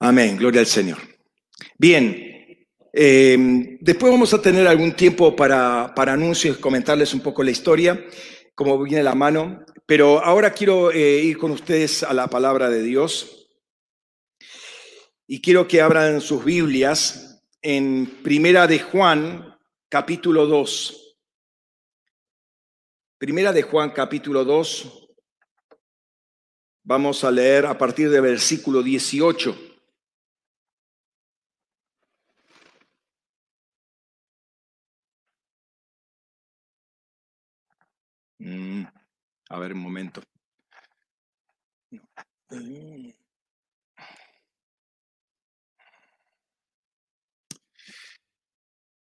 Amén, gloria al Señor. Bien, eh, después vamos a tener algún tiempo para, para anuncios, comentarles un poco la historia, como viene la mano, pero ahora quiero eh, ir con ustedes a la palabra de Dios y quiero que abran sus Biblias en Primera de Juan, capítulo 2. Primera de Juan, capítulo 2. Vamos a leer a partir del versículo 18. Mm, a ver, un momento.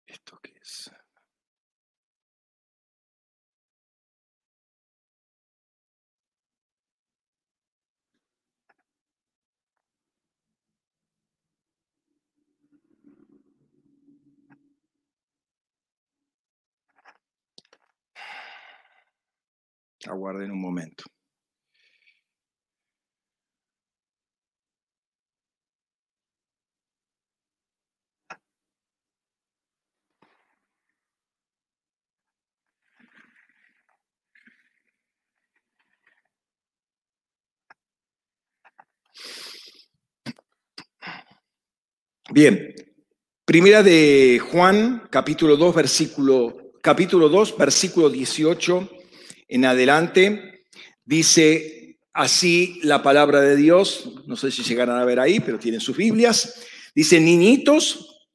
¿Esto qué es? Aguarden un momento. Bien, primera de Juan, capítulo 2, versículo, capítulo 2, versículo 18 en adelante, dice así la palabra de Dios, no sé si llegarán a ver ahí, pero tienen sus Biblias, dice, niñitos,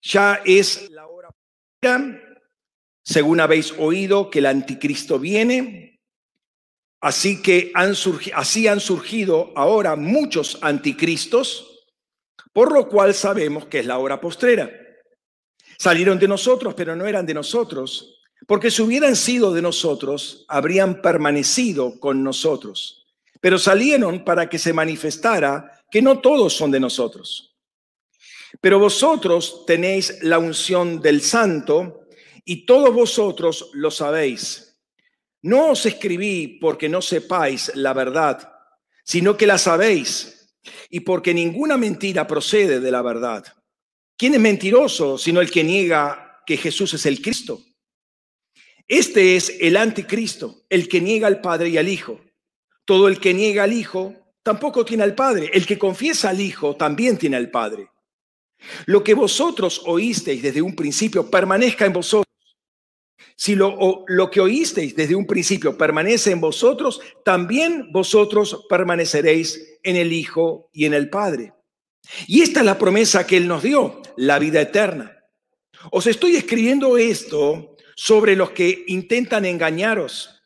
ya es la hora, según habéis oído que el anticristo viene, así que han surgido, así han surgido ahora muchos anticristos, por lo cual sabemos que es la hora postrera. Salieron de nosotros, pero no eran de nosotros porque si hubieran sido de nosotros, habrían permanecido con nosotros. Pero salieron para que se manifestara que no todos son de nosotros. Pero vosotros tenéis la unción del santo y todos vosotros lo sabéis. No os escribí porque no sepáis la verdad, sino que la sabéis y porque ninguna mentira procede de la verdad. ¿Quién es mentiroso sino el que niega que Jesús es el Cristo? Este es el anticristo, el que niega al Padre y al Hijo. Todo el que niega al Hijo tampoco tiene al Padre. El que confiesa al Hijo también tiene al Padre. Lo que vosotros oísteis desde un principio permanezca en vosotros. Si lo, lo que oísteis desde un principio permanece en vosotros, también vosotros permaneceréis en el Hijo y en el Padre. Y esta es la promesa que Él nos dio, la vida eterna. Os estoy escribiendo esto sobre los que intentan engañaros.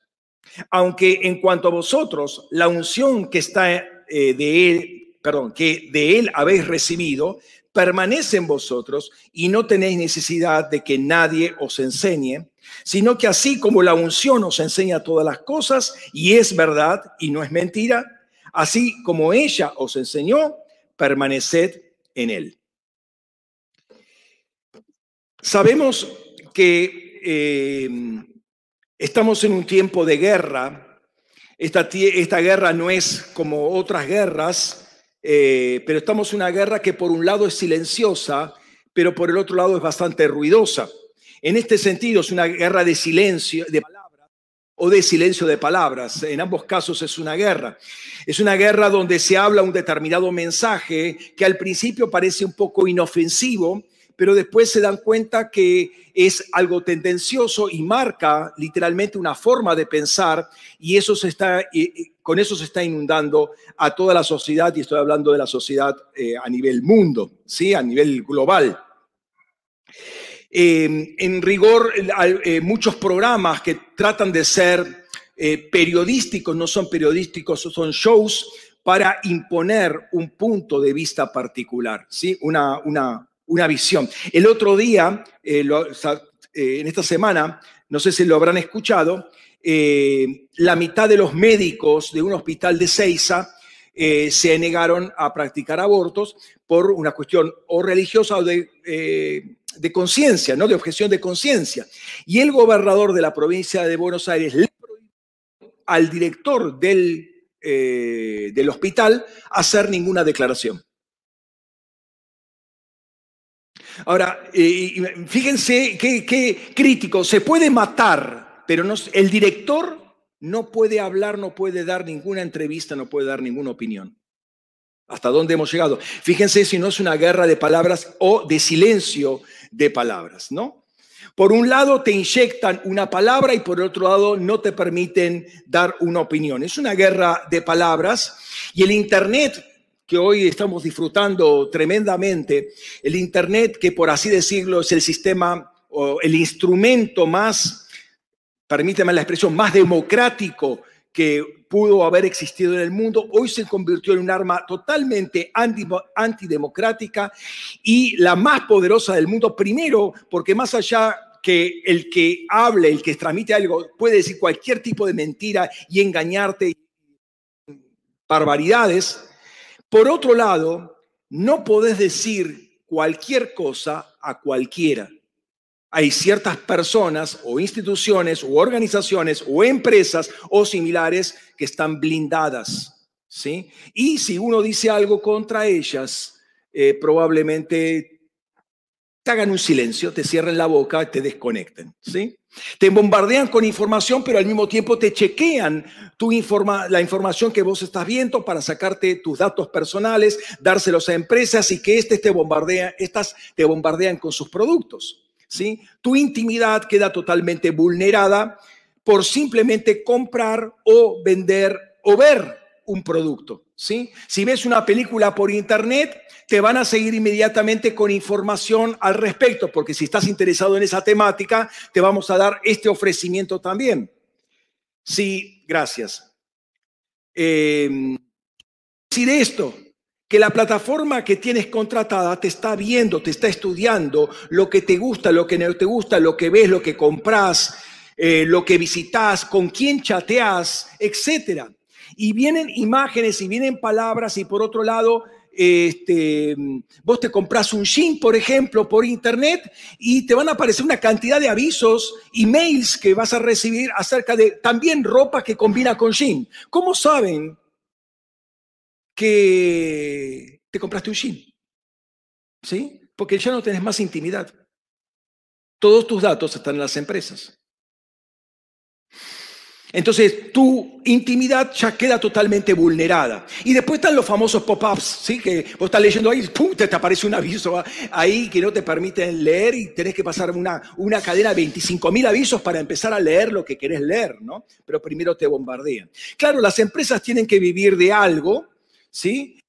Aunque en cuanto a vosotros, la unción que está eh, de él, perdón, que de él habéis recibido, permanece en vosotros y no tenéis necesidad de que nadie os enseñe, sino que así como la unción os enseña todas las cosas y es verdad y no es mentira, así como ella os enseñó, permaneced en él. Sabemos que eh, estamos en un tiempo de guerra. Esta, esta guerra no es como otras guerras, eh, pero estamos en una guerra que por un lado es silenciosa, pero por el otro lado es bastante ruidosa. En este sentido es una guerra de silencio, de palabras, o de silencio de palabras. En ambos casos es una guerra. Es una guerra donde se habla un determinado mensaje que al principio parece un poco inofensivo, pero después se dan cuenta que es algo tendencioso y marca literalmente una forma de pensar y eso se está, con eso se está inundando a toda la sociedad y estoy hablando de la sociedad eh, a nivel mundo, ¿sí? a nivel global. Eh, en rigor, eh, muchos programas que tratan de ser periodísticos no son periodísticos, son shows para imponer un punto de vista particular, ¿sí? una, una, una visión. El otro día, eh, eh, en esta semana, no sé si lo habrán escuchado, eh, la mitad de los médicos de un hospital de Ceiza se negaron a practicar abortos por una cuestión o religiosa o de, conciencia, ¿no? de objeción de conciencia. Y el gobernador de la provincia de Buenos Aires le al director del del hospital hacer ninguna declaración. Ahora, fíjense qué, crítico, se puede matar, pero el director no puede hablar, no puede dar ninguna entrevista, no puede dar ninguna opinión. ¿Hasta dónde hemos llegado? Fíjense si no es una guerra de palabras o de silencio de palabras, ¿no? Por un lado te inyectan una palabra y por otro lado no te permiten dar una opinión. Es una guerra de palabras y el Internet que hoy estamos disfrutando tremendamente, el Internet que por así decirlo es el sistema o el instrumento más, permíteme la expresión, más democrático que pudo haber existido en el mundo, hoy se convirtió en un arma totalmente antidemocrática y la más poderosa del mundo, primero porque más allá que el que hable, el que transmite algo, puede decir cualquier tipo de mentira y engañarte, barbaridades, por otro lado, no podés decir cualquier cosa a cualquiera. Hay ciertas personas o instituciones o organizaciones o empresas o similares que están blindadas, ¿sí? Y si uno dice algo contra ellas, eh, probablemente te hagan un silencio, te cierren la boca, te desconecten, ¿sí? Te bombardean con información, pero al mismo tiempo te chequean tu informa, la información que vos estás viendo para sacarte tus datos personales, dárselos a empresas y que este te bombardea, estas te bombardean con sus productos. ¿sí? Tu intimidad queda totalmente vulnerada por simplemente comprar o vender o ver un producto. ¿sí? Si ves una película por internet, te van a seguir inmediatamente con información al respecto, porque si estás interesado en esa temática, te vamos a dar este ofrecimiento también. Sí, gracias. Eh, decir esto, que la plataforma que tienes contratada te está viendo, te está estudiando lo que te gusta, lo que no te gusta, lo que ves, lo que compras, eh, lo que visitas, con quién chateas, etcétera. Y vienen imágenes y vienen palabras y por otro lado este, vos te compras un jean, por ejemplo, por internet y te van a aparecer una cantidad de avisos, emails que vas a recibir acerca de también ropa que combina con jean. ¿Cómo saben que te compraste un jean? ¿Sí? Porque ya no tenés más intimidad. Todos tus datos están en las empresas. Entonces tu intimidad ya queda totalmente vulnerada. Y después están los famosos pop-ups, ¿sí? Que vos estás leyendo ahí, ¡pum! Te, aparece un aviso ahí que no te permiten leer y tenés que pasar una, una cadena de 25 mil avisos para empezar a leer lo que querés leer, ¿no? Pero primero te bombardean. Claro, las empresas tienen que vivir de algo, ¿sí?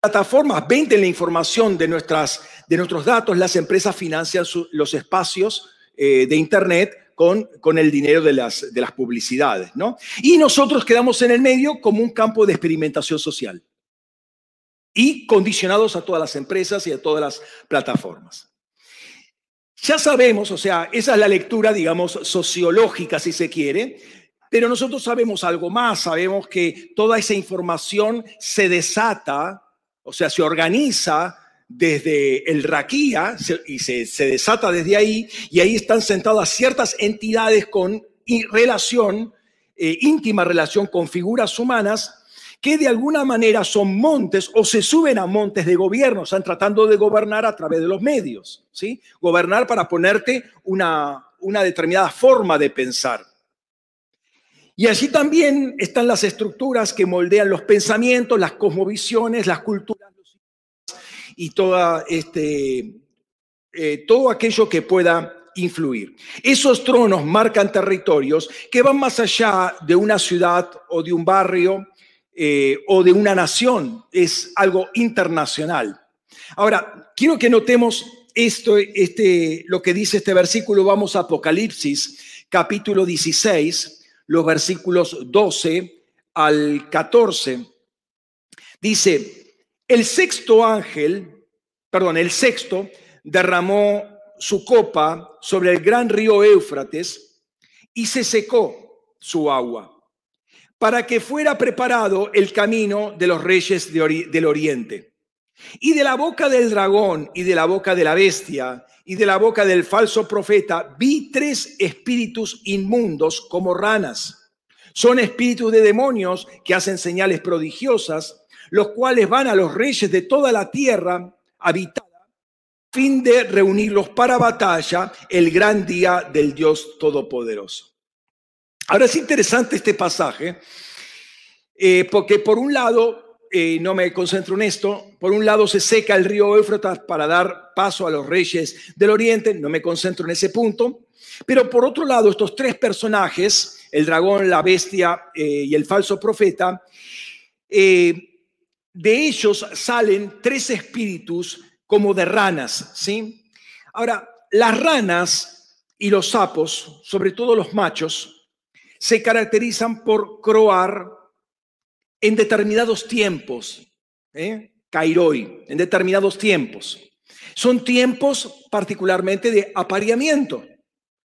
Plataformas venden la información de, nuestras, de nuestros datos, las empresas financian los espacios eh, de Internet con, el dinero de las, de las publicidades, ¿no? Y nosotros quedamos en el medio como un campo de experimentación social y condicionados a todas las empresas y a todas las plataformas. Ya sabemos, o sea, esa es la lectura, digamos, sociológica, si se quiere, pero nosotros sabemos algo más, sabemos que toda esa información se desata, o sea, se organiza desde el Raquía y se, desata desde ahí y ahí están sentadas ciertas entidades con relación, eh, íntima relación con figuras humanas que de alguna manera son montes o se suben a montes de gobierno, están tratando de gobernar a través de los medios, ¿sí? Gobernar para ponerte una, una determinada forma de pensar. Y allí también están las estructuras que moldean los pensamientos, las cosmovisiones, las culturas y toda este, eh, todo aquello que pueda influir. Esos tronos marcan territorios que van más allá de una ciudad o de un barrio eh, o de una nación, es algo internacional. Ahora, quiero que notemos esto, este, lo que dice este versículo, vamos a Apocalipsis, capítulo 16, los versículos 12 al 14. Dice, el sexto ángel, perdón, el sexto derramó su copa sobre el gran río Éufrates y se secó su agua para que fuera preparado el camino de los reyes del oriente. Y de la boca del dragón y de la boca de la bestia y de la boca del falso profeta vi tres espíritus inmundos como ranas Son espíritus de demonios que hacen señales prodigiosas, los cuales van a los reyes de toda la tierra habitada a fin de reunirlos para batalla el gran día del Dios Todopoderoso. Ahora es interesante este pasaje, eh, porque por un lado, eh, no me concentro en esto, por un lado se seca el río Éufrates para dar paso a los reyes del oriente, no me concentro en ese punto, pero por otro lado, estos tres personajes, el dragón, la bestia eh, y el falso profeta, de ellos salen tres espíritus como de ranas, ¿sí? Ahora, las ranas y los sapos, sobre todo los machos, se caracterizan por croar en determinados tiempos, ¿eh? Kairoi, en determinados tiempos. Son tiempos particularmente de apareamiento.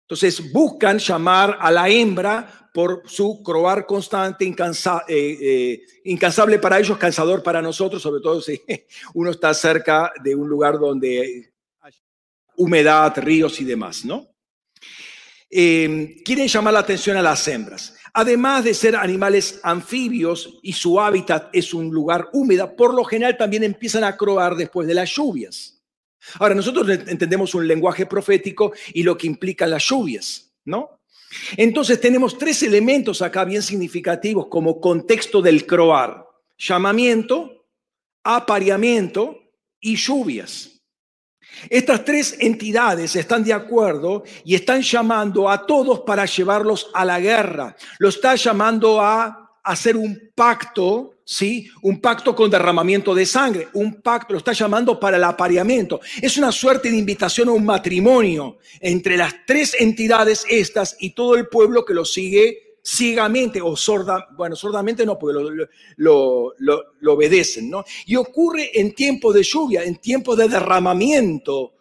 Entonces buscan llamar a la hembra por su croar constante, eh, eh, incansable para ellos, cansador para nosotros, sobre todo si uno está cerca de un lugar donde hay humedad, ríos y demás, ¿no? eh, quieren llamar la atención a las hembras. Además de ser animales anfibios y su hábitat es un lugar húmedo, por lo general también empiezan a croar después de las lluvias. Ahora, nosotros entendemos un lenguaje profético y lo que implican las lluvias, ¿no? Entonces tenemos tres elementos acá bien significativos como contexto del croar. Llamamiento, apareamiento y lluvias. Estas tres entidades están de acuerdo y están llamando a todos para llevarlos a la guerra. Lo está llamando a hacer un pacto, ¿sí? Un pacto con derramamiento de sangre, un pacto, lo está llamando para el apareamiento. Es una suerte de invitación a un matrimonio entre las tres entidades estas y todo el pueblo que lo sigue ciegamente o sorda, bueno, sordamente no, porque lo, lo, obedecen, ¿no? Y ocurre en tiempos de lluvia, en tiempos de derramamiento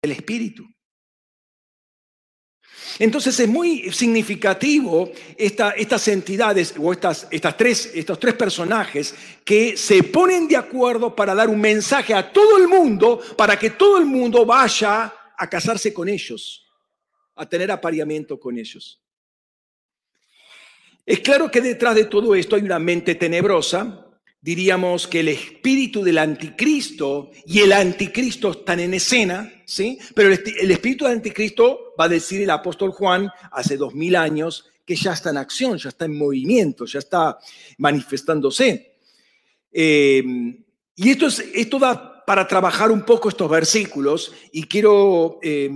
del Espíritu. Entonces es muy significativo estas entidades o estas, estas tres, estos tres personajes que se ponen de acuerdo para dar un mensaje a todo el mundo, para que todo el mundo vaya a casarse con ellos a tener apareamiento con ellos. Es claro que detrás de todo esto hay una mente tenebrosa. Diríamos que el espíritu del anticristo y el anticristo están en escena, ¿sí? Pero el, espíritu del anticristo, va a decir el apóstol Juan hace dos mil años, que ya está en acción, ya está en movimiento, ya está manifestándose. Eh, y esto, es, esto da para trabajar un poco estos versículos y quiero... Eh,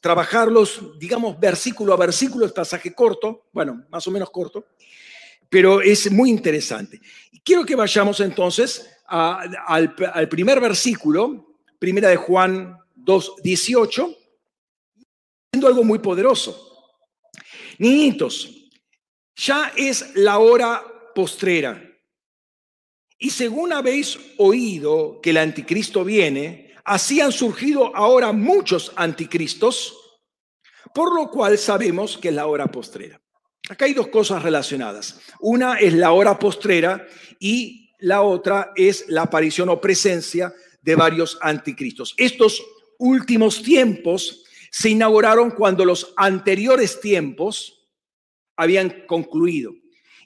trabajarlos, digamos, versículo a versículo, el pasaje corto, bueno, más o menos corto, pero es muy interesante. Quiero que vayamos entonces al, primer versículo, primera de Juan 2, 18, haciendo algo muy poderoso. Niñitos, ya es la hora postrera. Y según habéis oído que el anticristo viene, Así han surgido ahora muchos anticristos, por lo cual sabemos que es la hora postrera. Acá hay dos cosas relacionadas. Una es la hora postrera y la otra es la aparición o presencia de varios anticristos. Estos últimos tiempos se inauguraron cuando los anteriores tiempos habían concluido.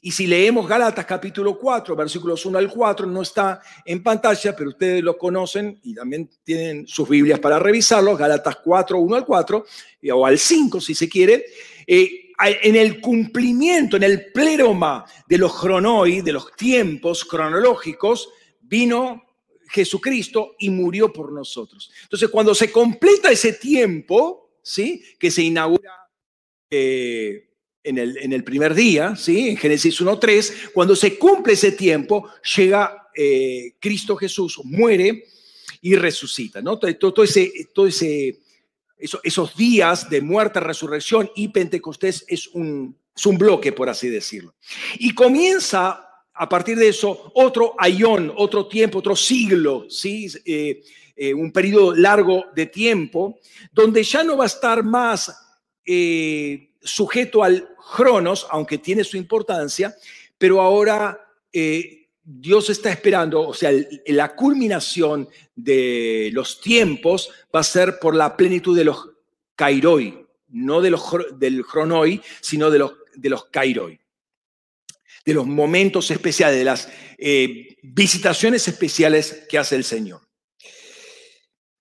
Y si leemos Gálatas capítulo 4, versículos 1 al 4, no está en pantalla, pero ustedes lo conocen y también tienen sus Biblias para revisarlos, Gálatas 4, 1 al 4, o al 5 si se quiere, eh, en el cumplimiento, en el pleroma de los cronoi, de los tiempos cronológicos, vino Jesucristo y murió por nosotros. Entonces, cuando se completa ese tiempo, ¿sí? Que se inaugura eh, en el, primer día, ¿sí? en Génesis 1.3, cuando se cumple ese tiempo, llega eh, Cristo Jesús, muere y resucita. ¿no? Todo, esos días de muerte, resurrección y Pentecostés es un bloque, por así decirlo. Y comienza a partir de eso otro ayón, otro tiempo, otro siglo, ¿sí? Eh, eh, un periodo largo de tiempo, donde ya no va a estar más sujeto al Cronos, aunque tiene su importancia, pero ahora eh, Dios está esperando, o sea, la culminación de los tiempos va a ser por la plenitud de los kairoi, no de los, del chronoi, sino de los, de los kairoi, de los momentos especiales, de las eh, visitaciones especiales que hace el Señor.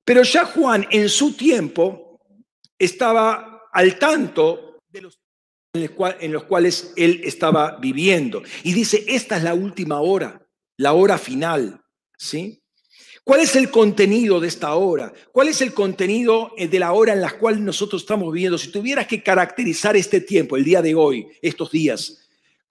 Pero ya Juan en su tiempo estaba al tanto de los en los cuales él estaba viviendo. Y dice, esta es la última hora, la hora final. ¿sí? ¿Cuál es el contenido de esta hora? ¿Cuál es el contenido eh, de la hora en la cual nosotros estamos viviendo? Si tuvieras que caracterizar este tiempo, el día de hoy, estos días,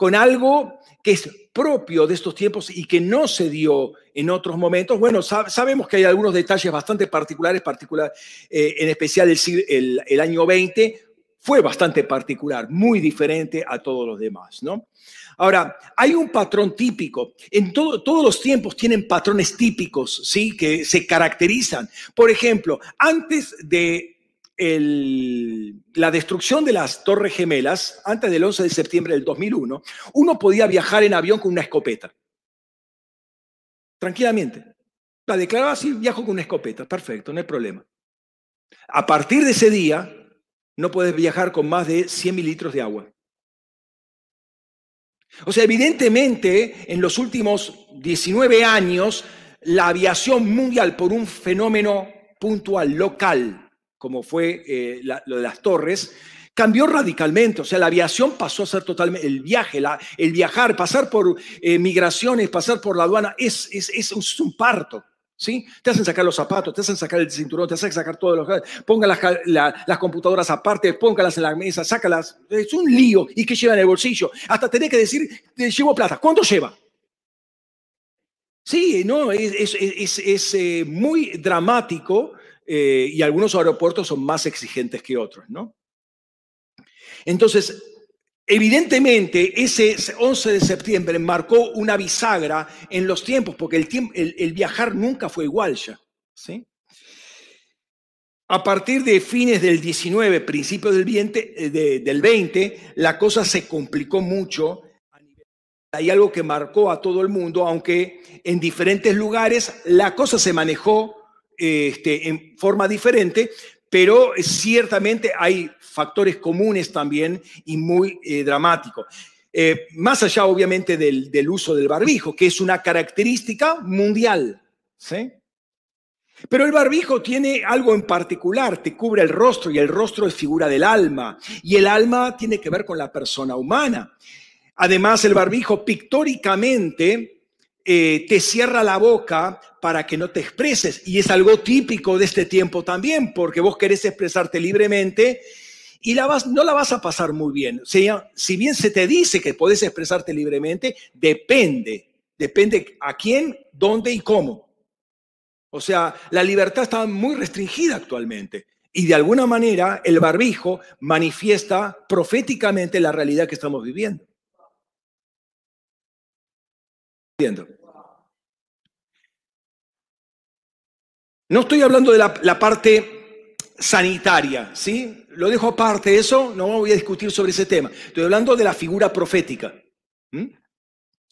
con algo que es propio de estos tiempos y que no se dio en otros momentos. Bueno, sabemos que hay algunos detalles bastante particulares, particular, eh, en especial el, el, año 20 fue bastante particular, muy diferente a todos los demás, ¿no? Ahora, hay un patrón típico. En todos los tiempos tienen patrones típicos, ¿sí? Que se caracterizan. Por ejemplo, antes de la destrucción de las Torres Gemelas, antes del 11 de septiembre del 2001, uno podía viajar en avión con una escopeta. Tranquilamente. La declaraba así, viajo con una escopeta. Perfecto, no hay problema. A partir de ese día, no puedes viajar con más de 100 mililitros de agua. O sea, evidentemente, en los últimos 19 años, la aviación mundial, por un fenómeno puntual, local, como fue eh, lo de las torres, cambió radicalmente. O sea, la aviación pasó a ser totalmente, el viaje, el viajar, pasar por eh, migraciones, pasar por la aduana, es, es un parto. ¿Sí? Te hacen sacar los zapatos, te hacen sacar el cinturón, te hacen sacar todos los... Ponga las, computadoras aparte, póngalas en la mesa, sácalas. Es un lío. ¿Y qué lleva en el bolsillo? Hasta tener que decir, llevo plata. ¿Cuánto lleva? Sí, no, es, eh, muy dramático eh, y algunos aeropuertos son más exigentes que otros, ¿no? Entonces, Evidentemente, ese 11 de septiembre marcó una bisagra en los tiempos, porque el, el, viajar nunca fue igual ya. ¿sí? A partir de fines del 19, principios del 20, eh, del 20, la cosa se complicó mucho. Hay algo que marcó a todo el mundo, aunque en diferentes lugares la cosa se manejó este, en forma diferente, pero ciertamente hay factores comunes también y muy eh, dramáticos. Eh, más allá, obviamente, del, del, uso del barbijo, que es una característica mundial. ¿sí? Pero el barbijo tiene algo en particular, te cubre el rostro y el rostro es figura del alma y el alma tiene que ver con la persona humana. Además, el barbijo pictóricamente eh, te cierra la boca para que no te expreses. Y es algo típico de este tiempo también, porque vos querés expresarte libremente y la vas, no la vas a pasar muy bien. Si bien se te dice que podés expresarte libremente, depende, depende a quién, dónde y cómo. O sea, la libertad está muy restringida actualmente. Y de alguna manera el barbijo manifiesta proféticamente la realidad que estamos viviendo. No estoy hablando de la, parte sanitaria, ¿sí? Lo dejo aparte eso, no voy a discutir sobre ese tema. Estoy hablando de la figura profética.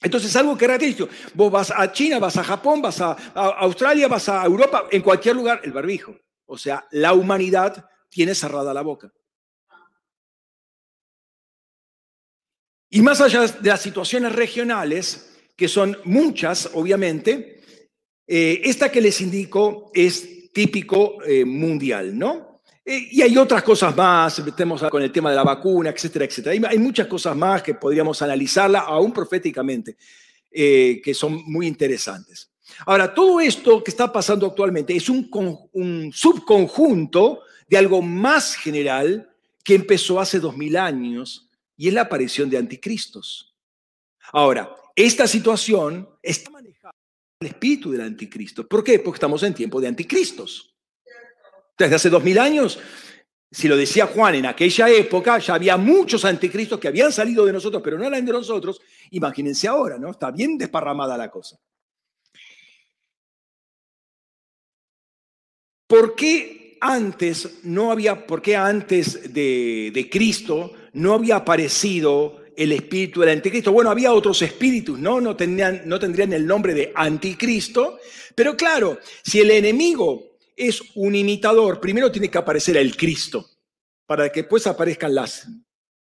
Entonces, algo que era dicho, vos vas a China, vas a Japón, vas a, a, Australia, vas a Europa, en cualquier lugar, el barbijo. O sea, la humanidad tiene cerrada la boca. Y más allá de las situaciones regionales, que son muchas, obviamente. Eh, esta que les indico es típico eh, mundial, ¿no? Eh, y hay otras cosas más, metemos con el tema de la vacuna, etcétera, etcétera. Hay, muchas cosas más que podríamos analizarla, aún proféticamente, que son muy interesantes. Ahora, todo esto que está pasando actualmente es un subconjunto de algo más general que empezó hace dos mil años y es la aparición de anticristos. Ahora, esta situación está manejada por el espíritu del anticristo. ¿Por qué? Porque estamos en tiempo de anticristos. Desde hace dos mil años, si lo decía Juan, en aquella época ya había muchos anticristos que habían salido de nosotros, pero no eran de nosotros. Imagínense ahora, ¿no? Está bien desparramada la cosa. ¿Por qué antes no había, por qué antes de, de Cristo no había aparecido el espíritu del anticristo. Bueno, había otros espíritus, ¿no? No tendrían, no tendrían el nombre de anticristo, pero claro, si el enemigo es un imitador, primero tiene que aparecer el Cristo. para que después aparezcan las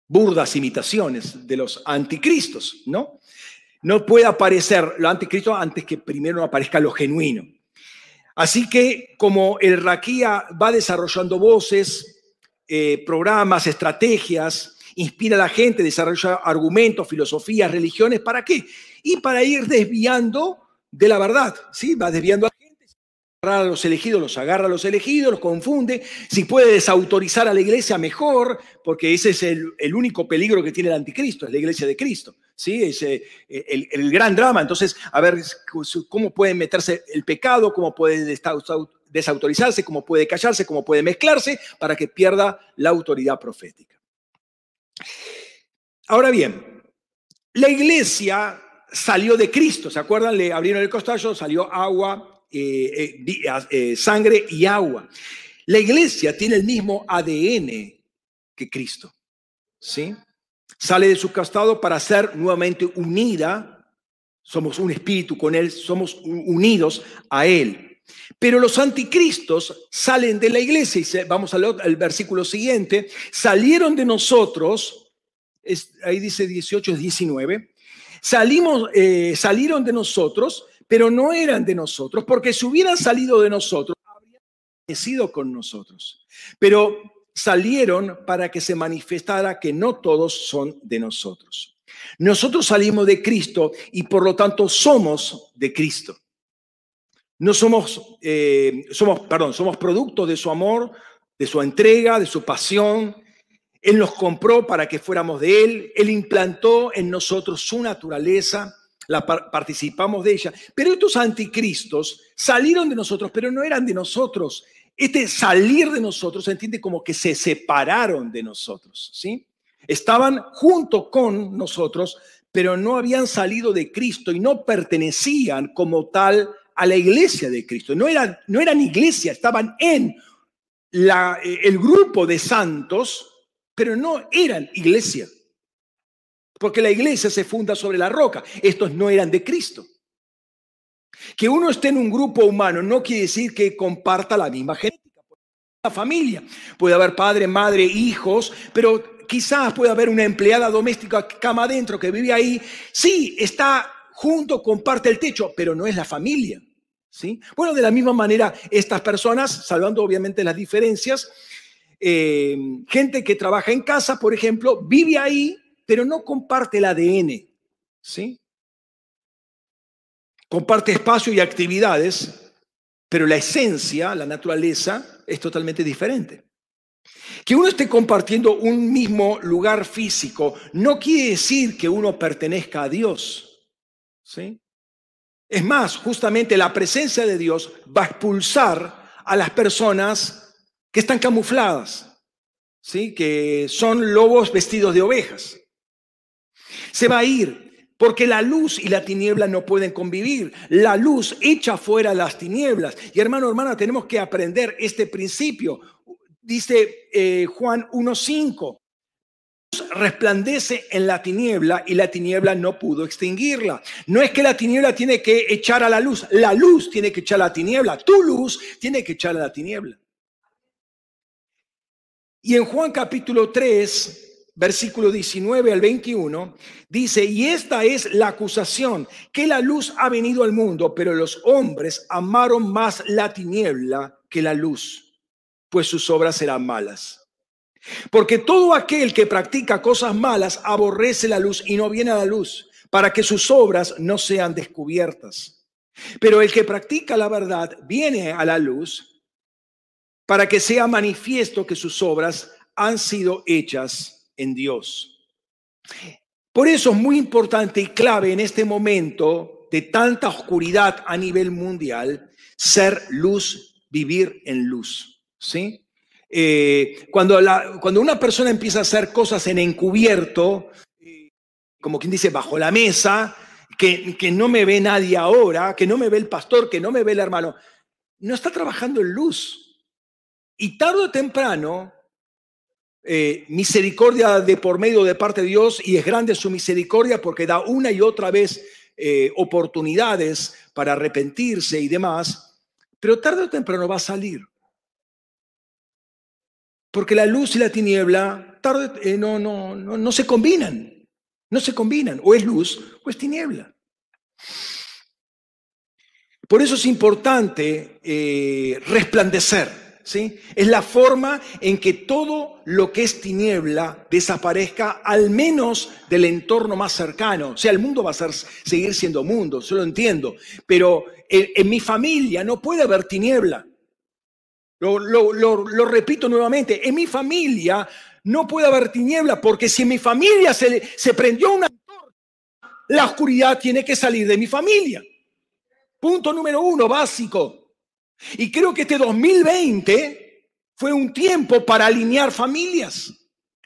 burdas imitaciones de los anticristos, ¿no? No puede aparecer lo anticristo antes que primero aparezca lo genuino. Así que como el Raquía va desarrollando voces, eh, programas, estrategias, inspira a la gente, desarrolla argumentos, filosofías, religiones, ¿para qué? Y para ir desviando de la verdad, ¿sí? Va desviando a la gente, a los elegidos, los agarra a los elegidos, los confunde, si puede desautorizar a la iglesia mejor, porque ese es el, el único peligro que tiene el anticristo, es la iglesia de Cristo. ¿sí? Es eh, el, gran drama. Entonces, a ver cómo puede meterse el pecado, cómo puede desautorizarse, cómo puede callarse, cómo puede mezclarse para que pierda la autoridad profética. Ahora bien, la iglesia salió de Cristo, ¿se acuerdan? Le abrieron el costallo, salió agua, eh, eh, sangre y agua. La iglesia tiene el mismo ADN que Cristo, ¿sí? sale de su castado para ser nuevamente unida. Somos un espíritu con Él, somos unidos a Él. Pero los anticristos salen de la iglesia, y vamos al, versículo siguiente, salieron de nosotros, ahí dice 18, 19, salimos, eh, salieron de nosotros, pero no eran de nosotros, porque si hubieran salido de nosotros, habrían sido con nosotros. Pero salieron para que se manifestara que no todos son de nosotros. Nosotros salimos de Cristo y por lo tanto somos de Cristo. No somos, eh, somos, perdón, somos producto de su amor, de su entrega, de su pasión. Él nos compró para que fuéramos de Él. Él implantó en nosotros su naturaleza, la participamos de ella. Pero estos anticristos salieron de nosotros, pero no eran de nosotros. Este salir de nosotros se entiende como que se separaron de nosotros, ¿sí? Estaban junto con nosotros, pero no habían salido de Cristo y no pertenecían como tal a la iglesia de Cristo. No eran, no eran iglesia, estaban en la, el grupo de santos, pero no eran iglesia. Porque la iglesia se funda sobre la roca. Estos no eran de Cristo. Que uno esté en un grupo humano no quiere decir que comparta la misma genética. La familia. Puede haber padre, madre, hijos, pero quizás puede haber una empleada doméstica cama adentro que vive ahí. Sí, está junto, comparte el techo, pero no es la familia. ¿Sí? Bueno, de la misma manera, estas personas, salvando obviamente las diferencias, eh, gente que trabaja en casa, por ejemplo, vive ahí, pero no comparte el ADN. ¿sí? comparte espacio y actividades, pero la esencia, la naturaleza, es totalmente diferente. Que uno esté compartiendo un mismo lugar físico no quiere decir que uno pertenezca a Dios. ¿sí? Es más, justamente la presencia de Dios va a expulsar a las personas que están camufladas, ¿sí? que son lobos vestidos de ovejas. Se va a ir porque la luz y la tiniebla no pueden convivir. La luz echa fuera las tinieblas. Y hermano, hermana, tenemos que aprender este principio. Dice eh, Juan 1.5 resplandece en la tiniebla y la tiniebla no pudo extinguirla. No es que la tiniebla tiene que echar a la luz, la luz tiene que echar a la tiniebla, tu luz tiene que echar a la tiniebla. Y en Juan capítulo 3, versículo 19 al 21, dice, y esta es la acusación, que la luz ha venido al mundo, pero los hombres amaron más la tiniebla que la luz, pues sus obras serán malas. Porque todo aquel que practica cosas malas aborrece la luz y no viene a la luz, para que sus obras no sean descubiertas. Pero el que practica la verdad viene a la luz para que sea manifiesto que sus obras han sido hechas en Dios. Por eso es muy importante y clave en este momento de tanta oscuridad a nivel mundial ser luz, vivir en luz. ¿sí? Eh, cuando, cuando una persona empieza a hacer cosas en encubierto, como quien dice, bajo la mesa, que, que no me ve nadie ahora, que no me ve el pastor, que no me ve el hermano, no está trabajando en luz. Y tarde o temprano eh, misericordia de por medio de parte de Dios y es grande su misericordia porque da una y otra vez eh, oportunidades para arrepentirse y demás, pero tarde o temprano va a salir. Porque la luz y la tiniebla eh, no, no, no, no se combinan. No se combinan. O es luz o es tiniebla. Por eso es importante eh, resplandecer. ¿Sí? Es la forma en que todo lo que es tiniebla desaparezca, al menos del entorno más cercano. O sea, el mundo va a seguir siendo mundo, eso lo entiendo. Pero en, mi familia no puede haber tiniebla. Lo, lo, repito nuevamente, en mi familia no puede haber tiniebla, porque si en mi familia se, se prendió una la oscuridad tiene que salir de mi familia. Punto número uno, básico. Y creo que este 2020 fue un tiempo para alinear familias.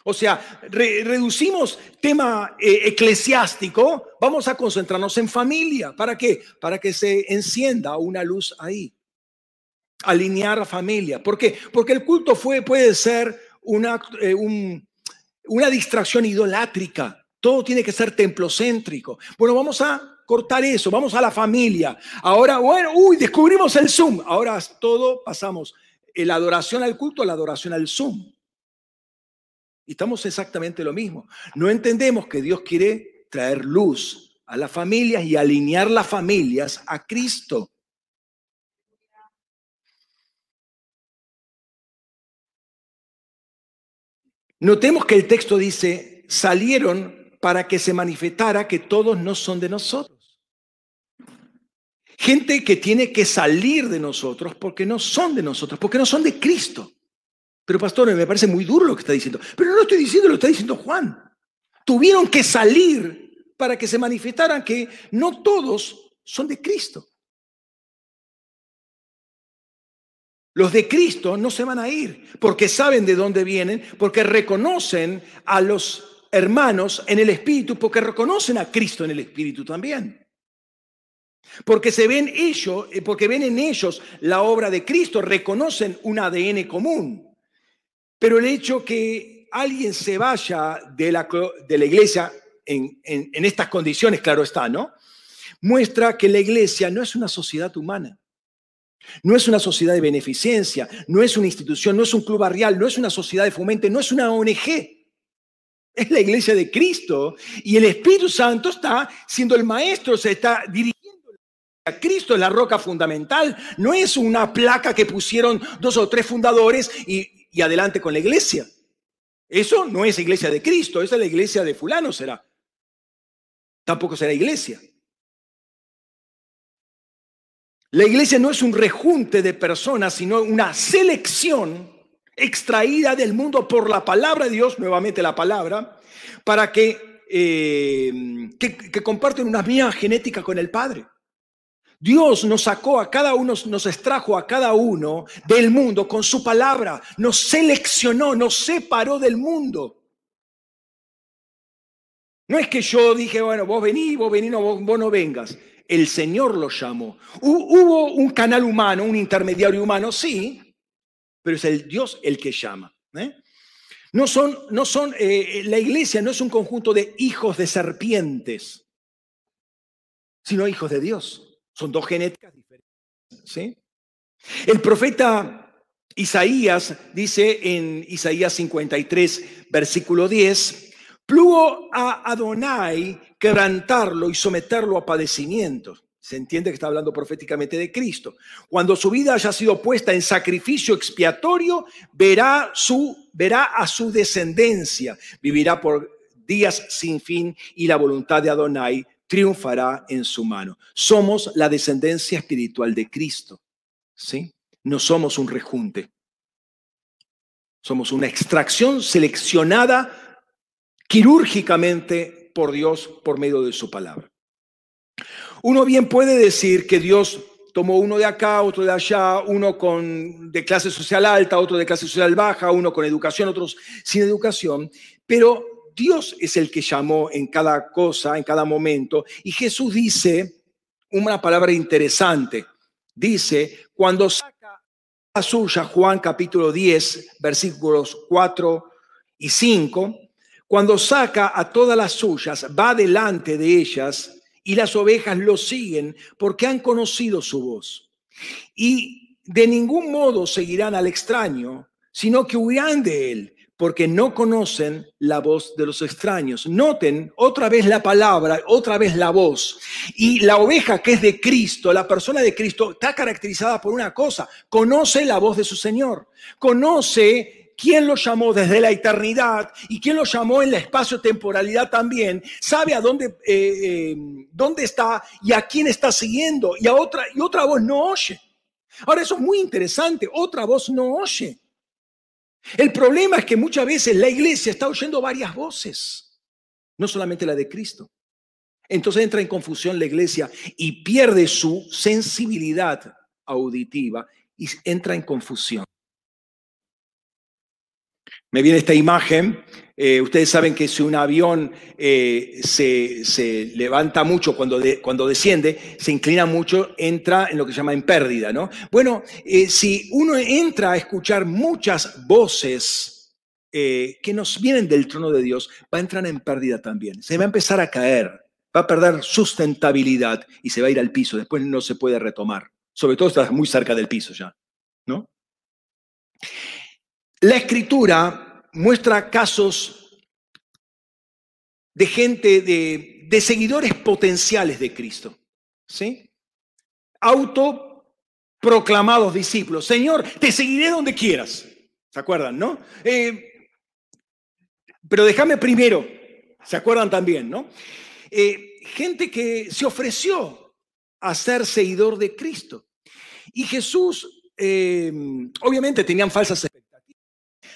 O sea, reducimos tema eh, eclesiástico, vamos a concentrarnos en familia. ¿Para qué? Para que se encienda una luz ahí. Alinear familia. ¿Por qué? Porque el culto fue, puede ser una, eh, una distracción idolátrica. Todo tiene que ser templocéntrico. Bueno, vamos a cortar eso, vamos a la familia. Ahora, bueno, uy, descubrimos el Zoom. Ahora todo pasamos la adoración al culto la adoración al Zoom. Y estamos exactamente lo mismo. No entendemos que Dios quiere traer luz a las familias y alinear las familias a Cristo. Notemos que el texto dice, salieron para que se manifestara que todos no son de nosotros. Gente que tiene que salir de nosotros porque no son de nosotros, porque no son de Cristo. Pero pastor, me parece muy duro lo que está diciendo. Pero no lo estoy diciendo, lo está diciendo Juan. Tuvieron que salir para que se manifestaran que no todos son de Cristo. Los de Cristo no se van a ir porque saben de dónde vienen, porque reconocen a los hermanos en el Espíritu, porque reconocen a Cristo en el Espíritu también. Porque se ven ellos, eh, porque ven en ellos la obra de Cristo, reconocen un ADN común. Pero el hecho que alguien se vaya de la, de la iglesia en, en estas condiciones, claro está, ¿no? Muestra que la iglesia no es una sociedad humana. No es una sociedad de beneficencia, no es una institución, no es un club barrial, no es una sociedad de fomente, no es una ONG. Es la iglesia de Cristo y el Espíritu Santo está siendo el maestro, se está dirigiendo Cristo es la roca fundamental, no es una placa que pusieron dos o tres fundadores y, y adelante con la iglesia. Eso no es iglesia de Cristo, esa es la iglesia de fulano será. Tampoco será iglesia. La iglesia no es un rejunte de personas, sino una selección extraída del mundo por la palabra de Dios, nuevamente la palabra, para que, eh, que, comparten una mía genética con el Padre. Dios nos sacó a cada uno, nos extrajo a cada uno del mundo con su palabra, nos seleccionó, nos separó del mundo. No es que yo dije, bueno, vos vení, vos vení, no, vos, no vengas. El Señor lo llamó. Hubo un canal humano, un intermediario humano, sí, pero es el Dios el que llama. ¿eh? No son, no son, eh, la iglesia no es un conjunto de hijos de serpientes, sino hijos de Dios. Son dos genéticas diferentes. ¿sí? El profeta Isaías dice en Isaías 53, versículo 10, plugo a Adonai quebrantarlo y someterlo a padecimientos. Se entiende que está hablando proféticamente de Cristo. Cuando su vida haya sido puesta en sacrificio expiatorio, verá, su, verá a su descendencia, vivirá por días sin fin y la voluntad de Adonai triunfará en su mano. Somos la descendencia espiritual de Cristo. ¿Sí? No somos un rejunte. Somos una extracción seleccionada quirúrgicamente por Dios por medio de su palabra. Uno bien puede decir que Dios tomó uno de acá, otro de allá, uno con de clase social alta, otro de clase social baja, uno con educación, otros sin educación, pero Dios es el que llamó en cada cosa, en cada momento. Y Jesús dice una palabra interesante. Dice, cuando saca a suya, Juan capítulo 10, versículos 4 y 5, cuando saca a todas las suyas, va delante de ellas y las ovejas lo siguen porque han conocido su voz. Y de ningún modo seguirán al extraño, sino que huirán de él, porque no conocen la voz de los extraños. Noten otra vez la palabra, otra vez la voz. Y la oveja que es de Cristo, la persona de Cristo, está caracterizada por una cosa, conoce la voz de su Señor, conoce quién lo llamó desde la eternidad y quién lo llamó en la espacio-temporalidad también, sabe a dónde, eh, eh, dónde está y a quién está siguiendo, y, a otra, y otra voz no oye. Ahora, eso es muy interesante, otra voz no oye. El problema es que muchas veces la iglesia está oyendo varias voces, no solamente la de Cristo. Entonces entra en confusión la iglesia y pierde su sensibilidad auditiva y entra en confusión. Me viene esta imagen. Eh, ustedes saben que si un avión eh, se, levanta mucho cuando, cuando desciende, se inclina mucho, entra en lo que se llama en pérdida, ¿no? Bueno, eh, si uno entra a escuchar muchas voces que nos vienen del trono de Dios, va a entrar en pérdida también. Se va a empezar a caer, va a perder sustentabilidad y se va a ir al piso. Después no se puede retomar. Sobre todo está muy cerca del piso ya, ¿no? La escritura muestra casos de gente, de, seguidores potenciales de Cristo. ¿Sí? Autoproclamados discípulos. Señor, te seguiré donde quieras. ¿Se acuerdan, no? Eh, pero déjame primero, ¿se acuerdan también, no? Eh, gente que se ofreció a ser seguidor de Cristo. Y Jesús, eh, obviamente tenían falsas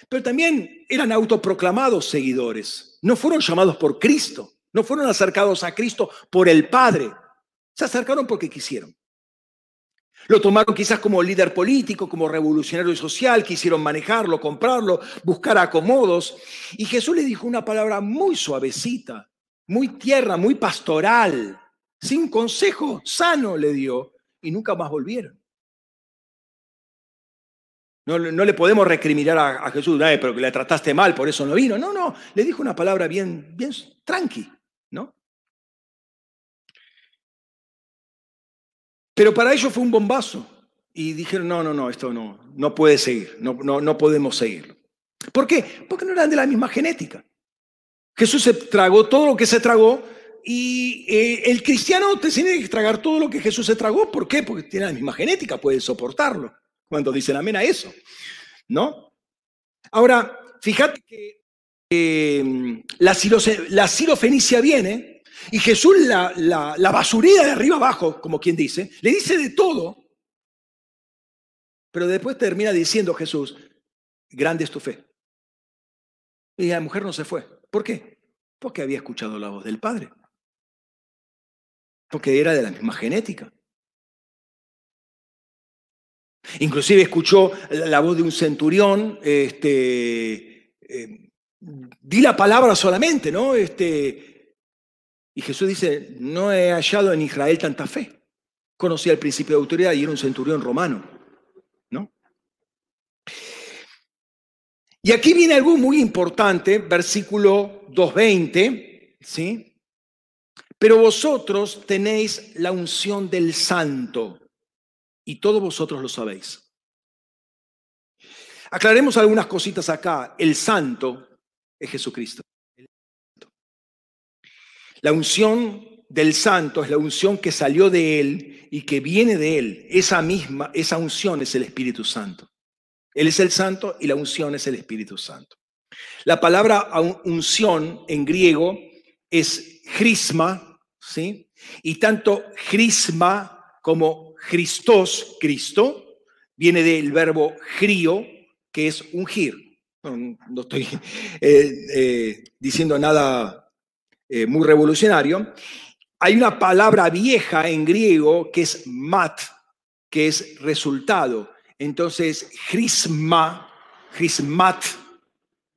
pero también eran autoproclamados seguidores. No fueron llamados por Cristo, no fueron acercados a Cristo por el Padre. Se acercaron porque quisieron. Lo tomaron quizás como líder político, como revolucionario social, quisieron manejarlo, comprarlo, buscar acomodos. Y Jesús le dijo una palabra muy suavecita, muy tierna, muy pastoral, sin consejo sano le dio y nunca más volvieron. No, le podemos recriminar a, Jesús, pero que le trataste mal, por eso no vino. No, no, le dijo una palabra bien, bien tranqui, ¿no? Pero para ellos fue un bombazo. Y dijeron, no, no, no, esto no, no puede seguir, no, no, no podemos seguir. ¿Por qué? Porque no eran de la misma genética. Jesús se tragó todo lo que se tragó y eh, el cristiano te tiene que tragar todo lo que Jesús se tragó. ¿Por qué? Porque tiene la misma genética, puede soportarlo cuando dicen amén a eso, ¿no? Ahora, fíjate que eh, la, sirofenicia viene y Jesús la, la, de arriba abajo, como quien dice, le dice de todo, pero después termina diciendo Jesús, grande es tu fe. Y la mujer no se fue. ¿Por qué? Porque había escuchado la voz del Padre. Porque era de la misma genética. Inclusive escuchó la voz de un centurión, este, eh, di la palabra solamente, ¿no? Este, y Jesús dice, no he hallado en Israel tanta fe. Conocía el principio de autoridad y era un centurión romano, ¿no? Y aquí viene algo muy importante, versículo 2.20, ¿sí? Pero vosotros tenéis la unción del santo y todos vosotros lo sabéis. Aclaremos algunas cositas acá. El santo es Jesucristo. La unción del santo es la unción que salió de él y que viene de él. Esa misma, esa unción es el Espíritu Santo. Él es el santo y la unción es el Espíritu Santo. La palabra unción en griego es crisma, ¿sí? Y tanto crisma como Christos, Cristo, viene del verbo grio, que es ungir. No, estoy eh, eh, diciendo nada eh, muy revolucionario. Hay una palabra vieja en griego que es mat, que es resultado. Entonces, crisma, crismat,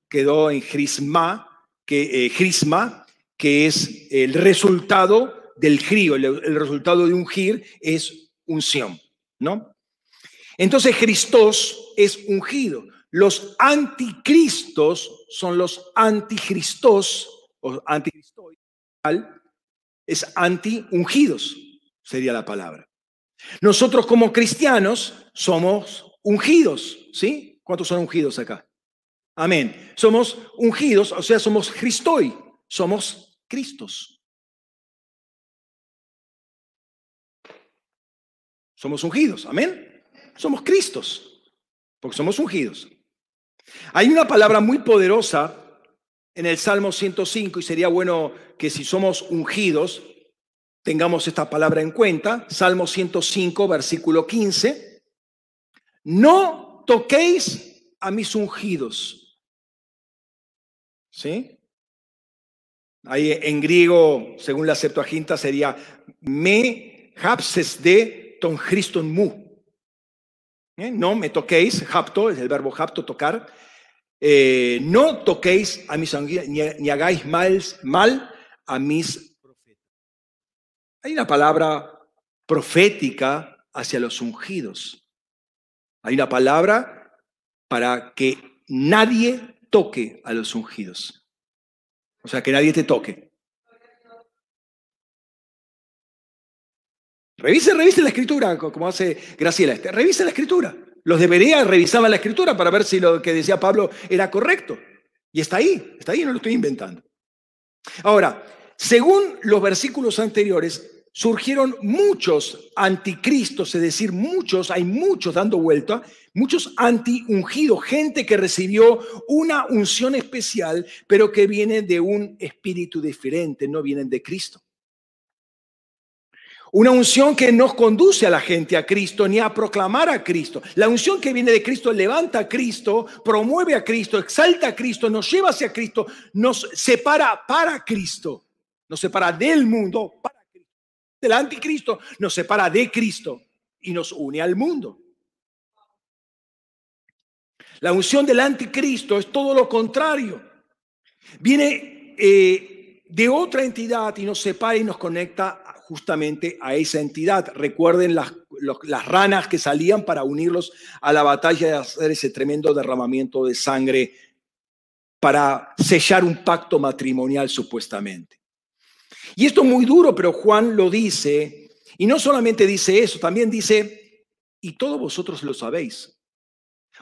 quedó en crisma, que, que es el resultado del grio, el, el resultado de ungir es unción, ¿no? Entonces Cristos es ungido. Los anticristos son los anticristos, o anticristos, es anti-ungidos, sería la palabra. Nosotros como cristianos somos ungidos, ¿sí? ¿Cuántos son ungidos acá? Amén. Somos ungidos, o sea, somos Cristoi, somos Cristos. Somos ungidos, amén. Somos Cristos, porque somos ungidos. Hay una palabra muy poderosa en el Salmo 105 y sería bueno que si somos ungidos tengamos esta palabra en cuenta. Salmo 105, versículo 15. No toquéis a mis ungidos. ¿Sí? Ahí en griego, según la Septuaginta, sería me hapses de ton Christon mu. ¿Eh? No me toquéis, hapto, es el verbo hapto, tocar. Eh, no toquéis a mis ni, ni hagáis mal, mal a mis profetas. Hay una palabra profética hacia los ungidos. Hay una palabra para que nadie toque a los ungidos. O sea, que nadie te toque. Revise, revise la escritura, como hace Graciela. Este, revise la escritura. Los debería revisar la escritura para ver si lo que decía Pablo era correcto. Y está ahí, está ahí, no lo estoy inventando. Ahora, según los versículos anteriores, surgieron muchos anticristos, es decir, muchos, hay muchos dando vuelta, muchos anti-ungidos, gente que recibió una unción especial, pero que viene de un espíritu diferente, no vienen de Cristo. Una unción que no conduce a la gente a Cristo ni a proclamar a Cristo. La unción que viene de Cristo levanta a Cristo, promueve a Cristo, exalta a Cristo, nos lleva hacia Cristo, nos separa para Cristo, nos separa del mundo para Cristo. Del anticristo nos separa de Cristo y nos une al mundo. La unción del anticristo es todo lo contrario. Viene eh, de otra entidad y nos separa y nos conecta justamente a esa entidad. Recuerden las, las ranas que salían para unirlos a la batalla de hacer ese tremendo derramamiento de sangre para sellar un pacto matrimonial supuestamente. Y esto es muy duro, pero Juan lo dice, y no solamente dice eso, también dice, y todos vosotros lo sabéis.